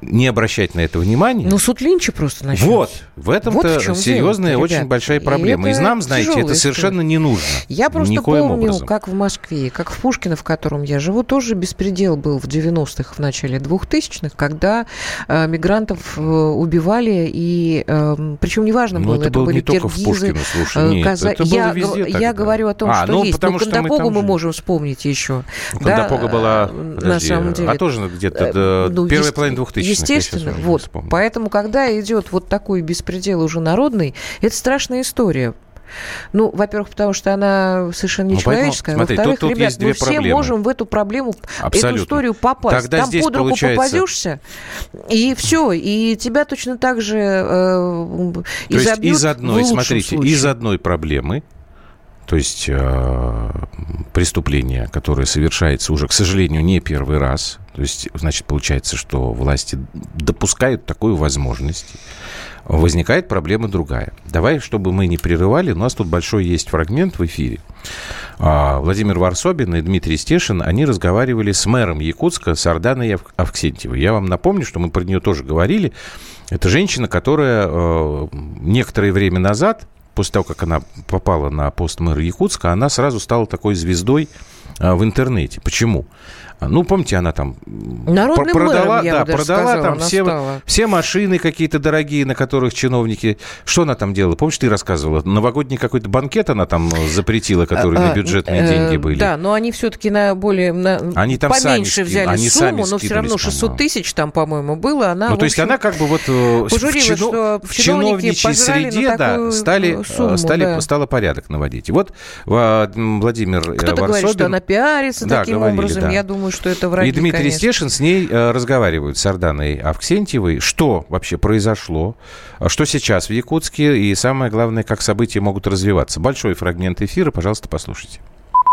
[SPEAKER 1] не обращать на это внимания.
[SPEAKER 2] Ну, суд Линча просто начнется.
[SPEAKER 1] Вот, в этом-то
[SPEAKER 2] вот в
[SPEAKER 1] серьезная,
[SPEAKER 2] дело,
[SPEAKER 1] очень
[SPEAKER 2] ребята.
[SPEAKER 1] большая проблема. И,
[SPEAKER 2] это и
[SPEAKER 1] нам, знаете, это история. совершенно не нужно.
[SPEAKER 2] Я просто
[SPEAKER 1] Никоим
[SPEAKER 2] помню,
[SPEAKER 1] образом.
[SPEAKER 2] как в Москве, как в Пушкино, в котором я живу, тоже беспредел был в 90-х, в начале 2000-х, когда э, мигрантов э, убивали, и эм, э, причем неважно
[SPEAKER 1] Но
[SPEAKER 2] было,
[SPEAKER 1] это,
[SPEAKER 2] это
[SPEAKER 1] был
[SPEAKER 2] были
[SPEAKER 1] не только
[SPEAKER 2] киргизы, в
[SPEAKER 1] Пушкино, слушай,
[SPEAKER 2] э,
[SPEAKER 1] нет,
[SPEAKER 2] каза...
[SPEAKER 1] это
[SPEAKER 2] я, было
[SPEAKER 1] везде
[SPEAKER 2] я говорю о том,
[SPEAKER 1] а,
[SPEAKER 2] что
[SPEAKER 1] ну,
[SPEAKER 2] есть.
[SPEAKER 1] Потому
[SPEAKER 2] Но
[SPEAKER 1] Кондопога мы,
[SPEAKER 2] мы
[SPEAKER 1] же...
[SPEAKER 2] можем вспомнить еще.
[SPEAKER 1] Кондопога
[SPEAKER 2] да,
[SPEAKER 1] была,
[SPEAKER 2] э,
[SPEAKER 1] подожди, на
[SPEAKER 2] самом а деле.
[SPEAKER 1] а тоже где-то
[SPEAKER 2] э, ну,
[SPEAKER 1] первая половина 2000 2000
[SPEAKER 2] Естественно, вот. Поэтому, когда идет вот такой беспредел уже народный, это страшная история. Ну, во-первых, потому что она совершенно
[SPEAKER 1] не ну,
[SPEAKER 2] человеческая.
[SPEAKER 1] Смотри,
[SPEAKER 2] Во-вторых,
[SPEAKER 1] тут,
[SPEAKER 2] ребят, мы ну, все
[SPEAKER 1] проблемы.
[SPEAKER 2] можем в эту проблему,
[SPEAKER 1] Абсолютно.
[SPEAKER 2] эту историю попасть.
[SPEAKER 1] Тогда
[SPEAKER 2] Там
[SPEAKER 1] здесь
[SPEAKER 2] под руку
[SPEAKER 1] получается...
[SPEAKER 2] попадешься, и все. И тебя точно так же э, изобьют.
[SPEAKER 1] То есть из одной, смотрите,
[SPEAKER 2] случае.
[SPEAKER 1] из одной проблемы то есть э, преступление, которое совершается уже, к сожалению, не первый раз, то есть, значит, получается, что власти допускают такую возможность, возникает проблема другая. Давай, чтобы мы не прерывали, у нас тут большой есть фрагмент в эфире. А, Владимир Варсобин и Дмитрий Стешин, они разговаривали с мэром Якутска, с Арданой Ав- Авксентьевой. Я вам напомню, что мы про нее тоже говорили. Это женщина, которая э, некоторое время назад, после того, как она попала на пост мэра Якутска, она сразу стала такой звездой э, в интернете. Почему? А, Ну, помните, она там
[SPEAKER 2] Народным
[SPEAKER 1] про- продала,
[SPEAKER 2] мэром,
[SPEAKER 1] да, продала
[SPEAKER 2] сказала,
[SPEAKER 1] там все,
[SPEAKER 2] стала.
[SPEAKER 1] все машины какие-то дорогие, на которых чиновники... Что она там делала? Помнишь, ты рассказывала? Новогодний какой-то банкет она там э, запретила, который на
[SPEAKER 2] А,
[SPEAKER 1] бюджетные
[SPEAKER 2] э,
[SPEAKER 1] деньги были.
[SPEAKER 2] Да, но они все-таки на более на,
[SPEAKER 1] Они там
[SPEAKER 2] поменьше взяли
[SPEAKER 1] они сами
[SPEAKER 2] сумму, но все равно
[SPEAKER 1] скинулись,
[SPEAKER 2] 600
[SPEAKER 1] по-моему.
[SPEAKER 2] тысяч там, по-моему, было. Она,
[SPEAKER 1] Ну, то есть она как бы вот э, в,
[SPEAKER 2] пожурила,
[SPEAKER 1] в чиновничьей
[SPEAKER 2] на
[SPEAKER 1] среде, да, стали,
[SPEAKER 2] сумму,
[SPEAKER 1] стали,
[SPEAKER 2] да.
[SPEAKER 1] стало порядок наводить. И вот Владимир
[SPEAKER 2] Кто-то говорит, что она пиарится таким
[SPEAKER 1] говорили,
[SPEAKER 2] образом.
[SPEAKER 1] да.
[SPEAKER 2] Я думаю, что это враги,
[SPEAKER 1] и Дмитрий
[SPEAKER 2] конечно.
[SPEAKER 1] Стешин с ней э, разговаривают, с Арданой Авксентьевой. Что вообще произошло? А Что сейчас в Якутске? И самое главное, как события могут развиваться. Большой фрагмент эфира, пожалуйста, послушайте.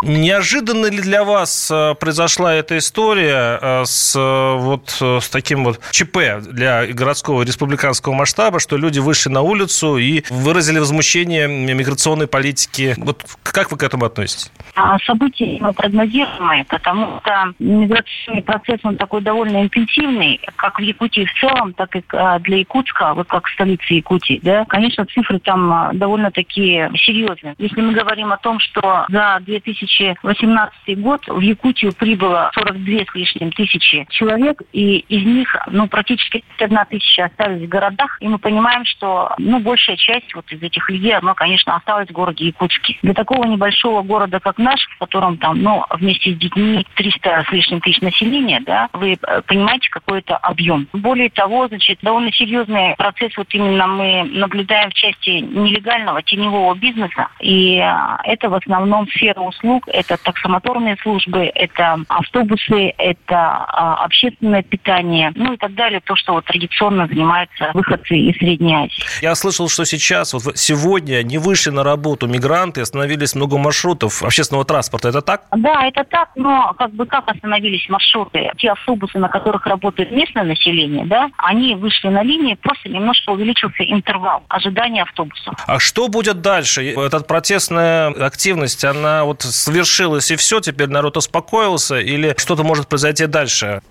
[SPEAKER 7] Неожиданно ли для вас э, произошла эта история э, с э, вот с таким вот ЧП для городского республиканского масштаба, что люди вышли на улицу и выразили возмущение миграционной политики? Вот как вы к этому относитесь?
[SPEAKER 8] А события мы прогнозируемые, потому что миграционный процесс, он такой довольно интенсивный, как в Якутии в целом, так и а, для Якутска, вот как столицы Якутии, да, конечно, цифры там а, довольно такие серьезные. Если мы говорим о том, что за 2000 2018 год в Якутию прибыло 42 с лишним тысячи человек, и из них ну, практически одна тысяча остались в городах, и мы понимаем, что ну, большая часть вот из этих людей, она, конечно, осталась в городе Якутске. Для такого небольшого города, как наш, в котором там, ну, вместе с детьми 300 с лишним тысяч населения, да, вы э, понимаете, какой это объем. Более того, значит, довольно серьезный процесс вот именно мы наблюдаем в части нелегального теневого бизнеса, и э, это в основном сфера услуг, это таксомоторные службы, это автобусы, это а, общественное питание, ну и так далее, то, что вот традиционно занимаются выходцы из Средней Азии.
[SPEAKER 7] Я слышал, что сейчас, вот сегодня не вышли на работу мигранты, остановились много маршрутов общественного транспорта. Это так?
[SPEAKER 8] Да, это так, но как бы как остановились маршруты? Те автобусы, на которых работает местное население, да, они вышли на линии, просто немножко увеличился интервал ожидания автобуса.
[SPEAKER 7] А что будет дальше? Эта протестная активность, она вот совершилась и все, теперь народ успокоился или что-то может произойти дальше?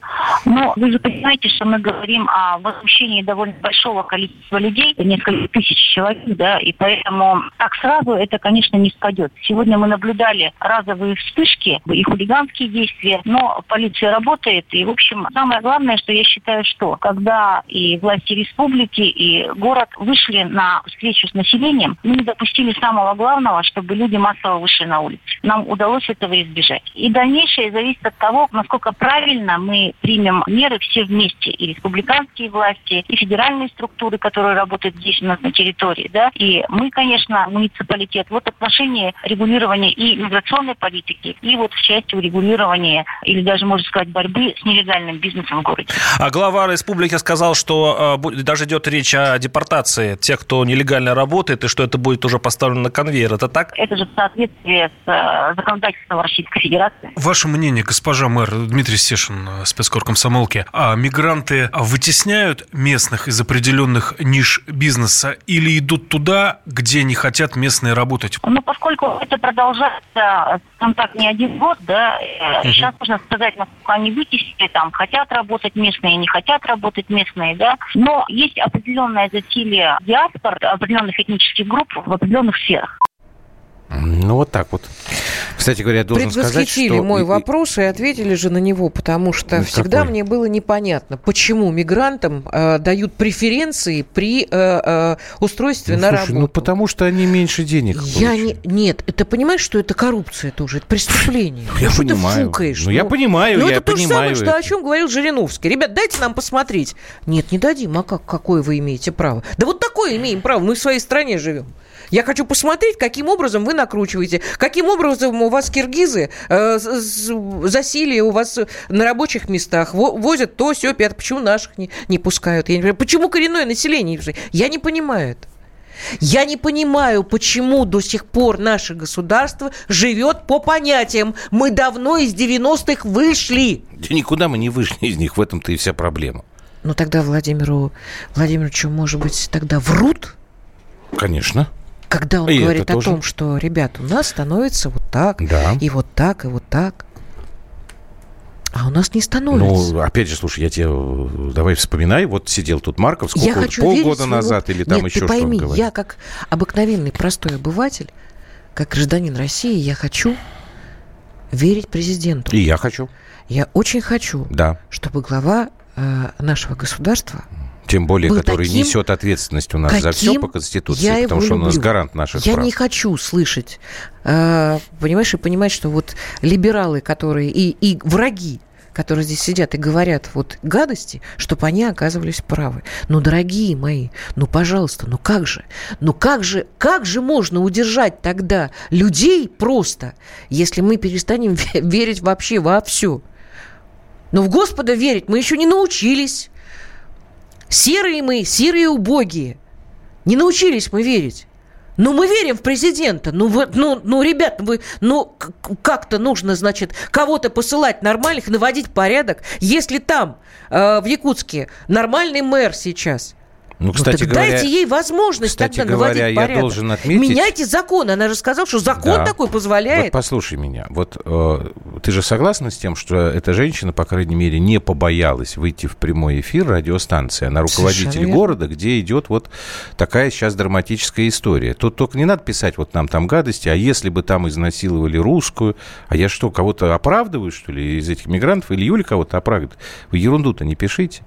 [SPEAKER 8] Ну, вы же понимаете, что мы говорим о возмущении довольно большого количества людей, несколько тысяч человек, да, и поэтому так сразу это, конечно, не спадет. Сегодня мы наблюдали разовые вспышки и хулиганские действия, но полиция работает, и, в общем, самое главное, что я считаю, что когда и власти республики, и город вышли на встречу с населением, мы не допустили самого главного, чтобы люди массово вышли на улицы. Нам удалось этого избежать. И дальнейшее зависит от того, насколько правильно мы примем меры все вместе, и республиканские власти, и федеральные структуры, которые работают здесь у нас на территории, да, и мы, конечно, муниципалитет, вот отношении регулирования и миграционной политики, и вот в части урегулирования, или даже, можно сказать, борьбы с нелегальным бизнесом в городе.
[SPEAKER 7] А глава республики сказал, что э, даже идет речь о депортации тех, кто нелегально работает, и что это будет уже поставлено на конвейер. Это так?
[SPEAKER 8] Это же в соответствии с э, законодательством Российской Федерации.
[SPEAKER 9] Ваше мнение, госпожа мэр Дмитрий Стешин, спецкор комсомолки, а мигранты вытесняют местных из определенных ниш бизнеса или идут туда, где не хотят местные работать?
[SPEAKER 8] Ну, поскольку это продолжается, там так, не один год, да, угу. сейчас можно сказать, насколько они вытеснили, там, хотят работать местные, не хотят работать местные, да, но есть определенное засилие диаспор, определенных этнических групп в определенных сферах.
[SPEAKER 1] Ну, вот так вот. Кстати говоря, я должен сказать, что...
[SPEAKER 2] мой вопрос и ответили же на него, потому что ну, всегда какой? мне было непонятно, почему мигрантам э, дают преференции при э, э, устройстве ну, на слушай, работу.
[SPEAKER 1] Ну, потому что они меньше денег
[SPEAKER 2] я не, Нет, это понимаешь, что это коррупция тоже, это преступление.
[SPEAKER 1] Я ну, понимаю. Ты фукаешь? Ну, я понимаю,
[SPEAKER 2] ну,
[SPEAKER 1] я
[SPEAKER 2] это
[SPEAKER 1] понимаю.
[SPEAKER 2] то же самое, что о чем говорил Жириновский. Ребят, дайте нам посмотреть. Нет, не дадим. А как, какое вы имеете право? Да вот такое имеем право. Мы в своей стране живем. Я хочу посмотреть, каким образом вы накручиваете, каким образом у вас киргизы э, засилие у вас на рабочих местах, возят то, все, пятое. Почему наших не, не пускают? Я не понимаю. Почему коренное население? Я не понимаю это. Я не понимаю, почему до сих пор наше государство живет по понятиям. Мы давно из 90-х вышли.
[SPEAKER 1] Да никуда мы не вышли из них, в этом-то и вся проблема.
[SPEAKER 2] Ну тогда Владимиру Владимировичу, может быть, тогда врут?
[SPEAKER 1] Конечно.
[SPEAKER 2] Когда он и говорит о тоже. том, что, ребят, у нас становится вот так, да. и вот так, и вот так. А у нас не становится.
[SPEAKER 1] Ну, опять же, слушай, я тебе давай вспоминай. Вот сидел тут Марков, сколько я хочу полгода назад или там Нет, еще
[SPEAKER 2] ты пойми, что он я как обыкновенный простой обыватель, как гражданин России, я хочу верить президенту.
[SPEAKER 1] И я хочу.
[SPEAKER 2] Я очень хочу,
[SPEAKER 1] да.
[SPEAKER 2] чтобы глава э, нашего государства
[SPEAKER 1] тем более, который таким, несет ответственность у нас за все по Конституции, я потому что люблю. у нас гарант наших
[SPEAKER 2] я
[SPEAKER 1] прав.
[SPEAKER 2] Я не хочу слышать, э, понимаешь, и понимать, что вот либералы, которые и, и враги, которые здесь сидят и говорят вот гадости, чтобы они оказывались правы. Ну, дорогие мои, ну, пожалуйста, ну как же? Ну как же, как же можно удержать тогда людей просто, если мы перестанем верить вообще во все? Но в Господа верить мы еще не научились. Серые мы, серые убогие. Не научились мы верить. Ну, мы верим в президента. Ну, вы, ну, ну, ребят, вы, ну, как-то нужно, значит, кого-то посылать нормальных, наводить порядок. Если там, э, в Якутске, нормальный мэр сейчас,
[SPEAKER 1] Ну, кстати
[SPEAKER 2] ну,
[SPEAKER 1] говоря,
[SPEAKER 2] дайте ей возможность
[SPEAKER 1] кстати
[SPEAKER 2] тогда
[SPEAKER 1] говоря, я
[SPEAKER 2] порядок.
[SPEAKER 1] должен отметить-
[SPEAKER 2] Меняйте закон. Она же сказала, что закон
[SPEAKER 1] Да.
[SPEAKER 2] такой позволяет.
[SPEAKER 1] Вот послушай меня. Вот э, ты же согласна с тем, что эта женщина, по крайней мере, не побоялась выйти в прямой эфир радиостанции. Она руководитель
[SPEAKER 2] Совершенно верно.
[SPEAKER 1] города, где идет вот такая сейчас драматическая история. Тут только не надо писать вот нам там гадости, а если бы там изнасиловали русскую, а я что, кого-то оправдываю, что ли, из этих мигрантов, или Юля кого-то оправдывает? Вы ерунду-то не пишите.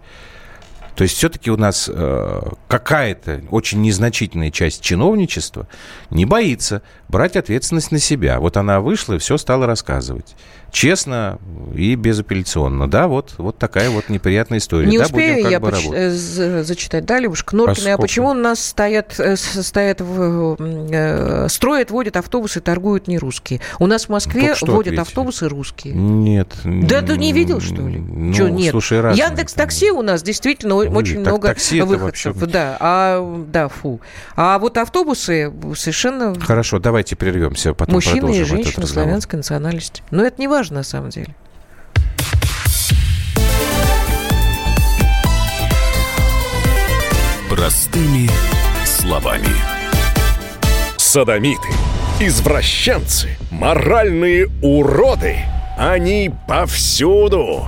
[SPEAKER 1] То есть все-таки у нас э, какая-то очень незначительная часть чиновничества не боится брать ответственность на себя. Вот она вышла и все стала рассказывать. Честно и безапелляционно. Да, вот, вот такая вот неприятная история.
[SPEAKER 2] Не
[SPEAKER 1] да,
[SPEAKER 2] успею
[SPEAKER 1] будем
[SPEAKER 2] я
[SPEAKER 1] бы
[SPEAKER 2] поч- э, з- зачитать. Да, Любушка Норкина, а,
[SPEAKER 1] сколько?
[SPEAKER 2] почему у нас стоят, э, стоят в, э, строят, водят автобусы, торгуют не русские? У нас в Москве водят
[SPEAKER 1] ответили.
[SPEAKER 2] автобусы русские.
[SPEAKER 1] Нет.
[SPEAKER 2] Да ты не видел, что ли?
[SPEAKER 1] Ну,
[SPEAKER 2] Чё, нет?
[SPEAKER 1] слушай, разные
[SPEAKER 2] Яндекс Такси у нас действительно очень
[SPEAKER 1] так
[SPEAKER 2] много
[SPEAKER 1] такси это
[SPEAKER 2] выходцев.
[SPEAKER 1] вообще-
[SPEAKER 2] Да, а, да, фу. А вот автобусы совершенно
[SPEAKER 1] Хорошо, давайте прервемся, потом
[SPEAKER 2] мужчины и
[SPEAKER 1] продолжим этот
[SPEAKER 2] женщины славянской национальности. Но это не важно на самом деле.
[SPEAKER 3] Простыми словами.
[SPEAKER 10] Садомиты, извращенцы, моральные уроды. Они повсюду.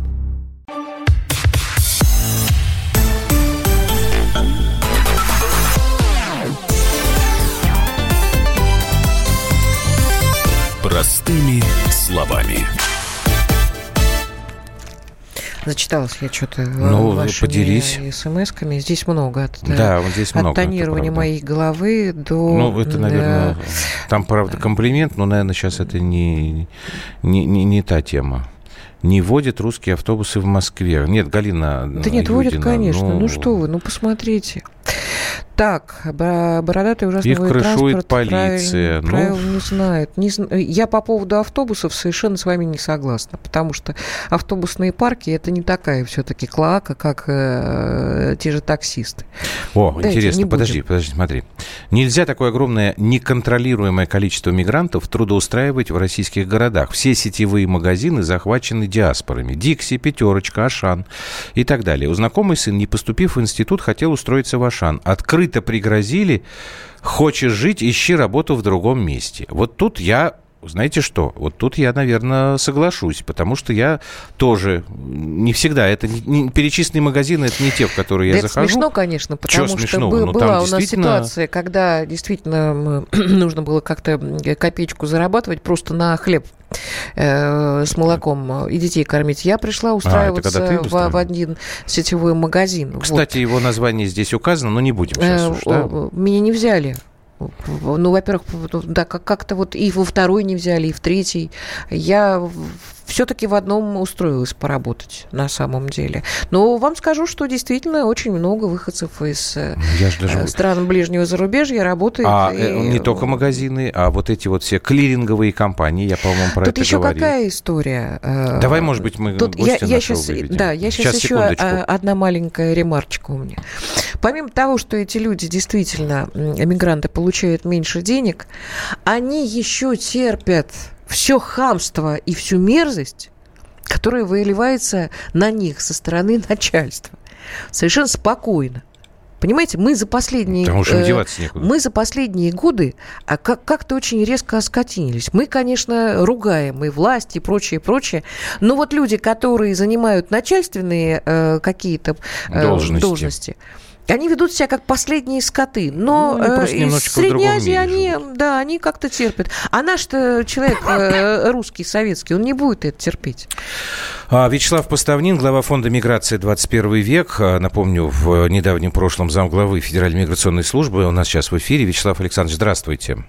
[SPEAKER 3] Словами.
[SPEAKER 2] Зачиталась я что-то
[SPEAKER 1] Ну,
[SPEAKER 2] вашими
[SPEAKER 1] поделись.
[SPEAKER 2] смс-ками. Здесь много. От,
[SPEAKER 1] Да, вот здесь
[SPEAKER 2] от
[SPEAKER 1] много, это
[SPEAKER 2] тонирования моей головы до...
[SPEAKER 1] Ну, это, наверное,
[SPEAKER 2] да,
[SPEAKER 1] там, правда, комплимент, но, наверное, сейчас это не, не, не, не та тема. Не водят русские автобусы в Москве. Нет, Галина
[SPEAKER 2] Да нет, водят,
[SPEAKER 1] Юдина,
[SPEAKER 2] конечно. Ну, что вы, ну посмотрите. Так, бо- бородатый ужасно
[SPEAKER 1] Их крышует
[SPEAKER 2] транспорт,
[SPEAKER 1] полиция,
[SPEAKER 2] Правил,
[SPEAKER 1] ну.
[SPEAKER 2] правил не знает. Не Я по поводу автобусов совершенно с вами не согласна, потому что автобусные парки это не такая все-таки клоака, как э, те же таксисты.
[SPEAKER 1] О,
[SPEAKER 2] Дайте,
[SPEAKER 1] интересно, подожди,
[SPEAKER 2] будем.
[SPEAKER 1] подожди, смотри. Нельзя такое огромное неконтролируемое количество мигрантов трудоустраивать в российских городах. Все сетевые магазины захвачены диаспорами. Дикси, Пятерочка, Ашан и так далее. У знакомый сын, не поступив в институт, хотел устроиться в Ашан. Открыто пригрозили, хочешь жить, ищи работу в другом месте. Вот тут я знаете что? Вот тут я, наверное, соглашусь, потому что я тоже не всегда. Это не, не- перечисленные магазины, это не те, в которые я
[SPEAKER 2] Да это
[SPEAKER 1] захожу.
[SPEAKER 2] смешно, конечно, потому что
[SPEAKER 1] смешного?
[SPEAKER 2] бы-
[SPEAKER 1] Ну,
[SPEAKER 2] была у нас ситуация, когда действительно нужно было как-то копеечку зарабатывать просто на хлеб э, с молоком и детей кормить. Я пришла устраиваться
[SPEAKER 1] когда ты
[SPEAKER 2] в, в один сетевой магазин. Вот.
[SPEAKER 1] Кстати, его название здесь указано, но не будем сейчас
[SPEAKER 2] Э,
[SPEAKER 1] уж, да?
[SPEAKER 2] Меня не взяли. Ну, во-первых, да, как- как-то вот и во второй не взяли, и в третий. Я все-таки в одном устроилась поработать на самом деле. Но вам скажу, что действительно очень много выходцев из э,
[SPEAKER 1] ж даже-
[SPEAKER 2] э, стран ближнего зарубежья работает.
[SPEAKER 1] А
[SPEAKER 2] и-
[SPEAKER 1] э, не только магазины, а вот эти вот все клиринговые компании, я, по-моему, про
[SPEAKER 2] Тут
[SPEAKER 1] это
[SPEAKER 2] еще
[SPEAKER 1] говорил.
[SPEAKER 2] какая история?
[SPEAKER 1] Давай, может быть, мы
[SPEAKER 2] Тут я, я сейчас,
[SPEAKER 1] выведем.
[SPEAKER 2] да, я сейчас,
[SPEAKER 1] Сейчас,
[SPEAKER 2] еще
[SPEAKER 1] секундочку.
[SPEAKER 2] одна маленькая ремарочка у меня. Помимо того, что эти люди действительно, эмигранты, получают меньше денег, они еще терпят все хамство и всю мерзость, которая выливается на них со стороны начальства. Совершенно спокойно. Понимаете, мы за последние...
[SPEAKER 1] Потому что
[SPEAKER 2] э,
[SPEAKER 1] деваться некуда.
[SPEAKER 2] Мы за последние годы а, как- как-то очень резко оскотинились. Мы, конечно, ругаем и власть, и прочее, прочее. Но вот люди, которые занимают начальственные э, какие-то э,
[SPEAKER 1] Должности.
[SPEAKER 2] должности, они ведут себя как последние скоты. Но
[SPEAKER 1] Ну,
[SPEAKER 2] э, из Средней Азии они, да, они как-то терпят. А наш-то человек э, русский, советский, он не будет это терпеть.
[SPEAKER 1] А, Вячеслав Поставнин, глава фонда миграции 21 век. А, Напомню, в недавнем прошлом замглавы Федеральной миграционной службы у нас сейчас в эфире. Вячеслав Александрович, здравствуйте.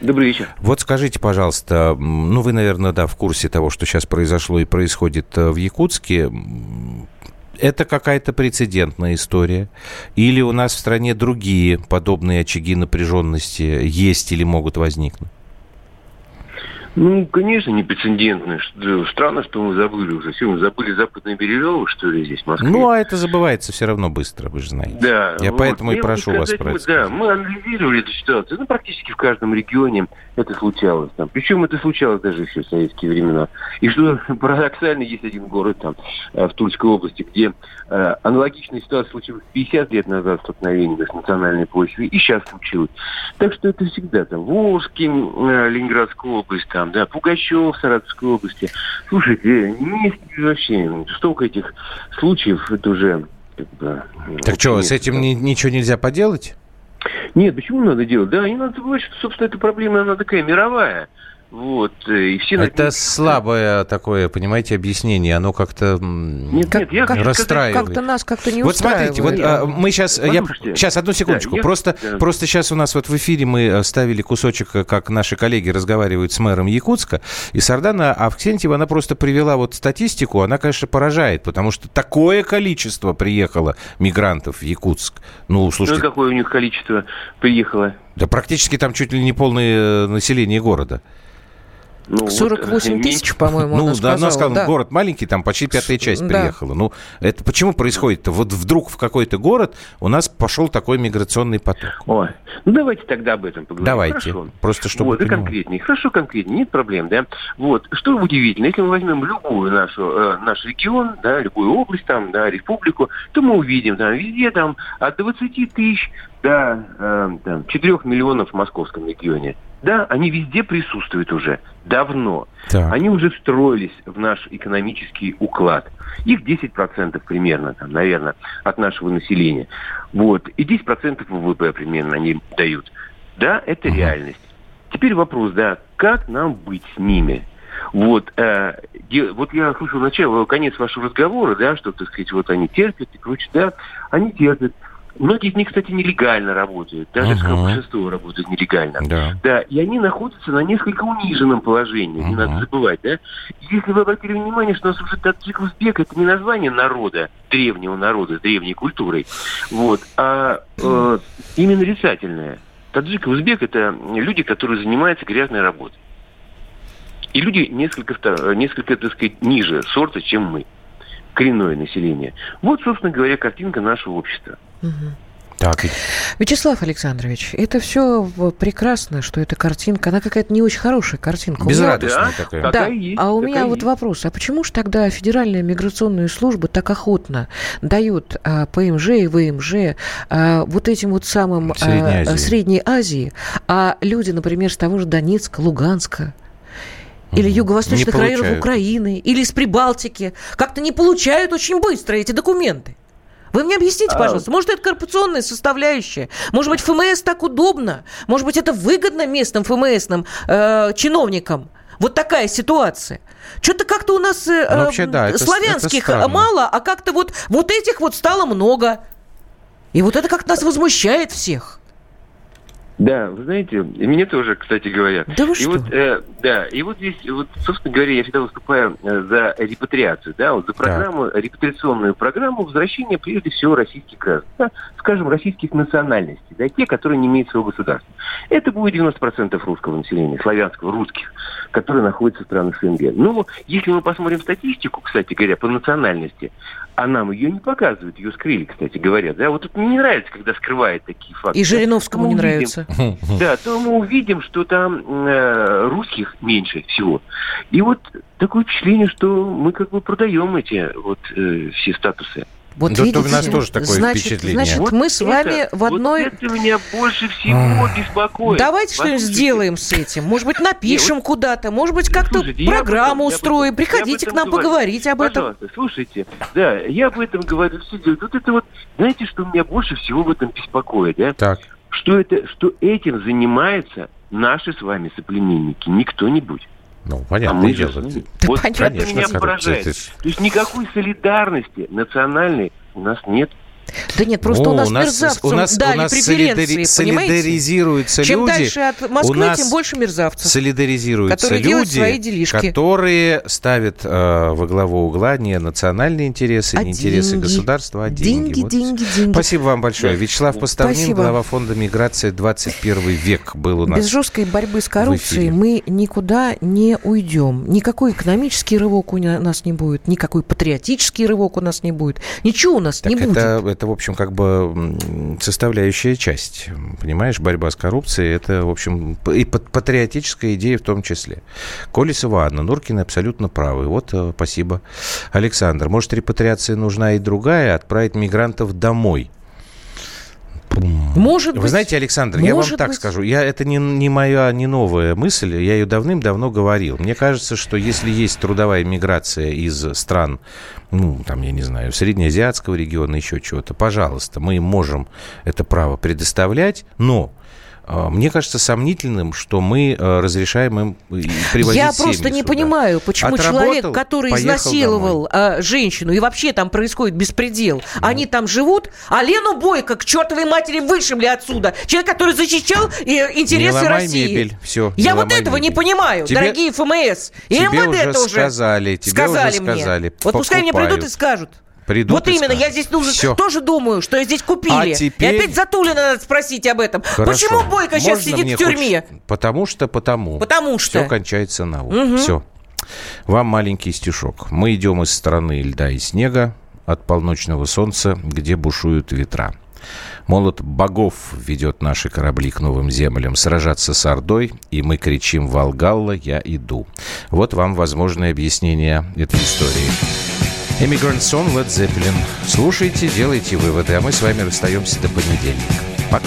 [SPEAKER 11] Добрый вечер.
[SPEAKER 1] Вот скажите, пожалуйста, ну вы, наверное, да, в курсе того, что сейчас произошло и происходит э, в Якутске. Это какая-то прецедентная история? Или у нас в стране другие подобные очаги напряженности есть или могут возникнуть?
[SPEAKER 11] Ну, конечно, не прецедентно. Странно, что мы забыли уже. Все, мы забыли западные Бережево, что ли, здесь, в Москве.
[SPEAKER 1] Ну, а это забывается все равно быстро, вы же знаете.
[SPEAKER 11] Да.
[SPEAKER 1] Я вот. поэтому и прошу вас
[SPEAKER 11] про это. Да, мы анализировали эту ситуацию. Ну, практически в каждом регионе это случалось. Там. Причем это случалось даже еще в советские времена. И что парадоксально, есть один город там, э, в Тульской области, где э, аналогичная ситуация случилась 50 лет назад столкновение с национальной почвой, и сейчас случилось. Так что это всегда там Волжский, э, Ленинградская область, там, да, Пугачев, Саратовской области. Слушайте, не вообще столько этих случаев, это уже... Как бы,
[SPEAKER 1] так что, с этим ни, ничего нельзя поделать?
[SPEAKER 11] Нет, почему надо делать? Да, не надо забывать, что, собственно, эта проблема, она такая мировая. Вот,
[SPEAKER 1] э, и все Это слабое такое, понимаете, объяснение. Оно как-то
[SPEAKER 2] нет, как, нет, я расстраивает. Как-то нас как-то не
[SPEAKER 1] Вот смотрите, вот а, мы сейчас... Я, сейчас, одну секундочку. Да, просто, я, просто сейчас у нас вот в эфире мы э, ставили кусочек, э, как наши коллеги разговаривают с мэром Якутска. И Сардана Авксентьева, она просто привела вот статистику. Она, конечно, поражает, потому что такое количество приехало мигрантов в Якутск. Ну, слушайте...
[SPEAKER 11] Ну, какое у них количество приехало?
[SPEAKER 1] Да практически там чуть ли не полное население города.
[SPEAKER 2] Ну, 48 вот, тысяч, по-моему, Ну,
[SPEAKER 1] она
[SPEAKER 2] сказала,
[SPEAKER 1] она сказала, да. город маленький, там почти пятая часть да. приехала. Ну, это почему происходит-то? Вот вдруг в какой-то город у нас пошел такой миграционный поток.
[SPEAKER 11] Ой, ну давайте тогда об этом поговорим.
[SPEAKER 1] Давайте, Хорошо. просто чтобы
[SPEAKER 11] Вот, и конкретнее. Хорошо, конкретнее, нет проблем, да? Вот, что удивительно, если мы возьмем любую нашу, э, наш регион, да, любую область там, да, республику, то мы увидим там везде там от 20 тысяч до э, там, 4 миллионов в московском регионе. Да, они везде присутствуют уже давно. Так. Они уже встроились в наш экономический уклад. Их 10% примерно, там, наверное, от нашего населения. Вот. И 10% ВВП примерно они дают. Да, это угу. реальность. Теперь вопрос, да, как нам быть с ними? Вот, э, вот я слышал начало, конец вашего разговора, да, что, так сказать, вот они терпят и прочее, да, они терпят. Многие из них, кстати, нелегально работают, даже uh-huh. большинство работают нелегально. Да. да. И они находятся на несколько униженном положении, uh-huh. не надо забывать, да. Если вы обратили внимание, что у нас уже таджик узбек это не название народа, древнего народа, древней культурой, вот, а э, именно нарицательное. Таджик и узбек это люди, которые занимаются грязной работой. И люди несколько, несколько, так сказать, ниже сорта, чем мы коренное население. Вот, собственно говоря, картинка нашего общества.
[SPEAKER 2] Так. Вячеслав Александрович, это все прекрасно, что эта картинка, она какая-то не очень хорошая картинка.
[SPEAKER 1] Безрадостная да, такая.
[SPEAKER 2] Да, есть, а у меня вот вопрос, а почему же тогда Федеральная миграционная служба так охотно дает а, ПМЖ и ВМЖ а, вот этим вот самым Средней, а, Азии. Средней Азии, а люди, например, с того же Донецка, Луганска, или юго-восточных районов Украины, или из Прибалтики, как-то не получают очень быстро эти документы. Вы мне объясните, а, пожалуйста, может, это коррупционная составляющая? Может быть, ФМС так удобно? Может быть, это выгодно местным ФМСным э, чиновникам? Вот такая ситуация. Что-то как-то у нас э, ну, вообще, да, это, славянских это мало, а как-то вот, вот этих вот стало много. И вот это как-то нас возмущает всех.
[SPEAKER 11] Да, вы знаете, мне тоже, кстати говоря.
[SPEAKER 2] Да вы
[SPEAKER 11] и
[SPEAKER 2] что?
[SPEAKER 11] Вот, э, да, и вот здесь, вот, собственно говоря, я всегда выступаю э, за репатриацию, да, вот за программу, да. репатриационную программу возвращения, прежде всего, российских граждан, да, скажем, российских национальностей, да, те, которые не имеют своего государства. Это будет 90% русского населения, славянского, русских, которые находятся в странах СНГ. Ну, если мы посмотрим статистику, кстати говоря, по национальности, а нам ее не показывают, ее скрыли, кстати говоря. Да, вот мне не нравится, когда скрывают такие факты.
[SPEAKER 2] И Жириновскому не нравится.
[SPEAKER 11] Да, то мы увидим, что там э, русских меньше всего. И вот такое впечатление, что мы как бы продаем эти вот э, все статусы.
[SPEAKER 1] Вот да, видите, у нас тоже такое значит, впечатление.
[SPEAKER 2] Значит, вот мы с это, вами в одной...
[SPEAKER 11] Вот это меня больше всего беспокоит.
[SPEAKER 2] Давайте что-нибудь сделаем с этим. Может быть, напишем Нет, куда-то, может быть, как-то программу этом, устроим. Приходите к нам говорю. поговорить об этом.
[SPEAKER 11] Пожалуйста, слушайте, да, я об этом говорю все делают. Вот это вот, знаете, что меня больше всего в этом беспокоит, да? Так. Что это, что этим занимаются наши с вами соплеменники, не кто-нибудь.
[SPEAKER 1] Ну, понятно. А мы дело.
[SPEAKER 11] Да вот понятно, это меня поражает. То есть никакой солидарности национальной у нас нет.
[SPEAKER 2] Да нет, просто
[SPEAKER 1] О,
[SPEAKER 2] у нас,
[SPEAKER 1] у нас-
[SPEAKER 2] мерзавцам
[SPEAKER 1] у нас-
[SPEAKER 2] дали
[SPEAKER 1] у нас
[SPEAKER 2] преференции,
[SPEAKER 1] солидари-
[SPEAKER 2] понимаете?
[SPEAKER 1] солидаризируются
[SPEAKER 2] Чем
[SPEAKER 1] люди.
[SPEAKER 2] дальше от Москвы,
[SPEAKER 1] У нас
[SPEAKER 2] тем больше мерзавцев.
[SPEAKER 1] Солидаризируются
[SPEAKER 2] которые делают
[SPEAKER 1] люди,
[SPEAKER 2] свои делишки.
[SPEAKER 1] которые ставят э, во главу угла не национальные интересы,
[SPEAKER 2] А
[SPEAKER 1] не интересы
[SPEAKER 2] деньги?
[SPEAKER 1] государства, а деньги.
[SPEAKER 2] Деньги,
[SPEAKER 1] Вот.
[SPEAKER 2] деньги, деньги.
[SPEAKER 1] Спасибо вам большое. Вячеслав Поставнин,
[SPEAKER 2] Спасибо.
[SPEAKER 1] глава фонда миграции 21 век был у нас.
[SPEAKER 2] Без жесткой борьбы с коррупцией мы никуда не уйдем. Никакой экономический рывок у на- нас не будет, никакой патриотический рывок у нас не будет. Ничего у нас
[SPEAKER 1] Так
[SPEAKER 2] не будет.
[SPEAKER 1] Это, в общем, как бы составляющая часть. Понимаешь, борьба с коррупцией, это, в общем, и пат- патриотическая идея в том числе. Колесова Анна Нуркина абсолютно правы. Вот, э, спасибо. Александр, может, репатриация нужна и другая, отправить мигрантов домой?
[SPEAKER 2] Может
[SPEAKER 1] Вы
[SPEAKER 2] быть.
[SPEAKER 1] знаете, Александр, я вам так
[SPEAKER 2] быть.
[SPEAKER 1] скажу, я, это не, не моя, не новая мысль, я ее давным-давно говорил. Мне кажется, что если есть трудовая миграция из стран, ну, там, я не знаю, среднеазиатского региона, еще чего-то, пожалуйста, мы им можем это право предоставлять, но мне кажется сомнительным, что мы э, разрешаем им и привозить
[SPEAKER 2] Я просто не
[SPEAKER 1] сюда.
[SPEAKER 2] понимаю, почему
[SPEAKER 1] Отработал,
[SPEAKER 2] человек, который изнасиловал а, женщину, и вообще там происходит беспредел, они там живут, а Лену Бойко к чертовой матери вышибли отсюда. Человек, который защищал э, интересы
[SPEAKER 1] Не
[SPEAKER 2] России.
[SPEAKER 1] мебель, всё,
[SPEAKER 2] Я
[SPEAKER 1] не
[SPEAKER 2] вот этого не
[SPEAKER 1] мебель.
[SPEAKER 2] понимаю,
[SPEAKER 1] Тебе-
[SPEAKER 2] дорогие ФМС. И
[SPEAKER 1] тебе
[SPEAKER 2] МВД
[SPEAKER 1] уже
[SPEAKER 2] тоже
[SPEAKER 1] сказали, тебе
[SPEAKER 2] сказали
[SPEAKER 1] уже
[SPEAKER 2] мне.
[SPEAKER 1] сказали,
[SPEAKER 2] Вот пускай мне придут и скажут.
[SPEAKER 1] Придут
[SPEAKER 2] вот именно, я здесь нужно,
[SPEAKER 1] Всё.
[SPEAKER 2] тоже думаю, что здесь купили.
[SPEAKER 1] А теперь-
[SPEAKER 2] И опять Затулина надо спросить об этом.
[SPEAKER 1] Хорошо.
[SPEAKER 2] Почему Бойко сейчас
[SPEAKER 1] Можно
[SPEAKER 2] сидит
[SPEAKER 1] мне
[SPEAKER 2] в тюрьме?
[SPEAKER 1] хоть- Потому что, потому.
[SPEAKER 2] Потому что.
[SPEAKER 1] Все кончается на «у».
[SPEAKER 2] Мгм.
[SPEAKER 1] Все. Вам маленький стишок. Мы идем из страны льда и снега, от полночного солнца, где бушуют ветра. Молот богов ведет наши корабли к новым землям сражаться с Ордой, и мы кричим «Волгалла, я иду». Вот вам возможное объяснение этой истории. Immigrant Song Led Zeppelin. Слушайте, делайте выводы, а мы с вами расстаемся до понедельника. Пока.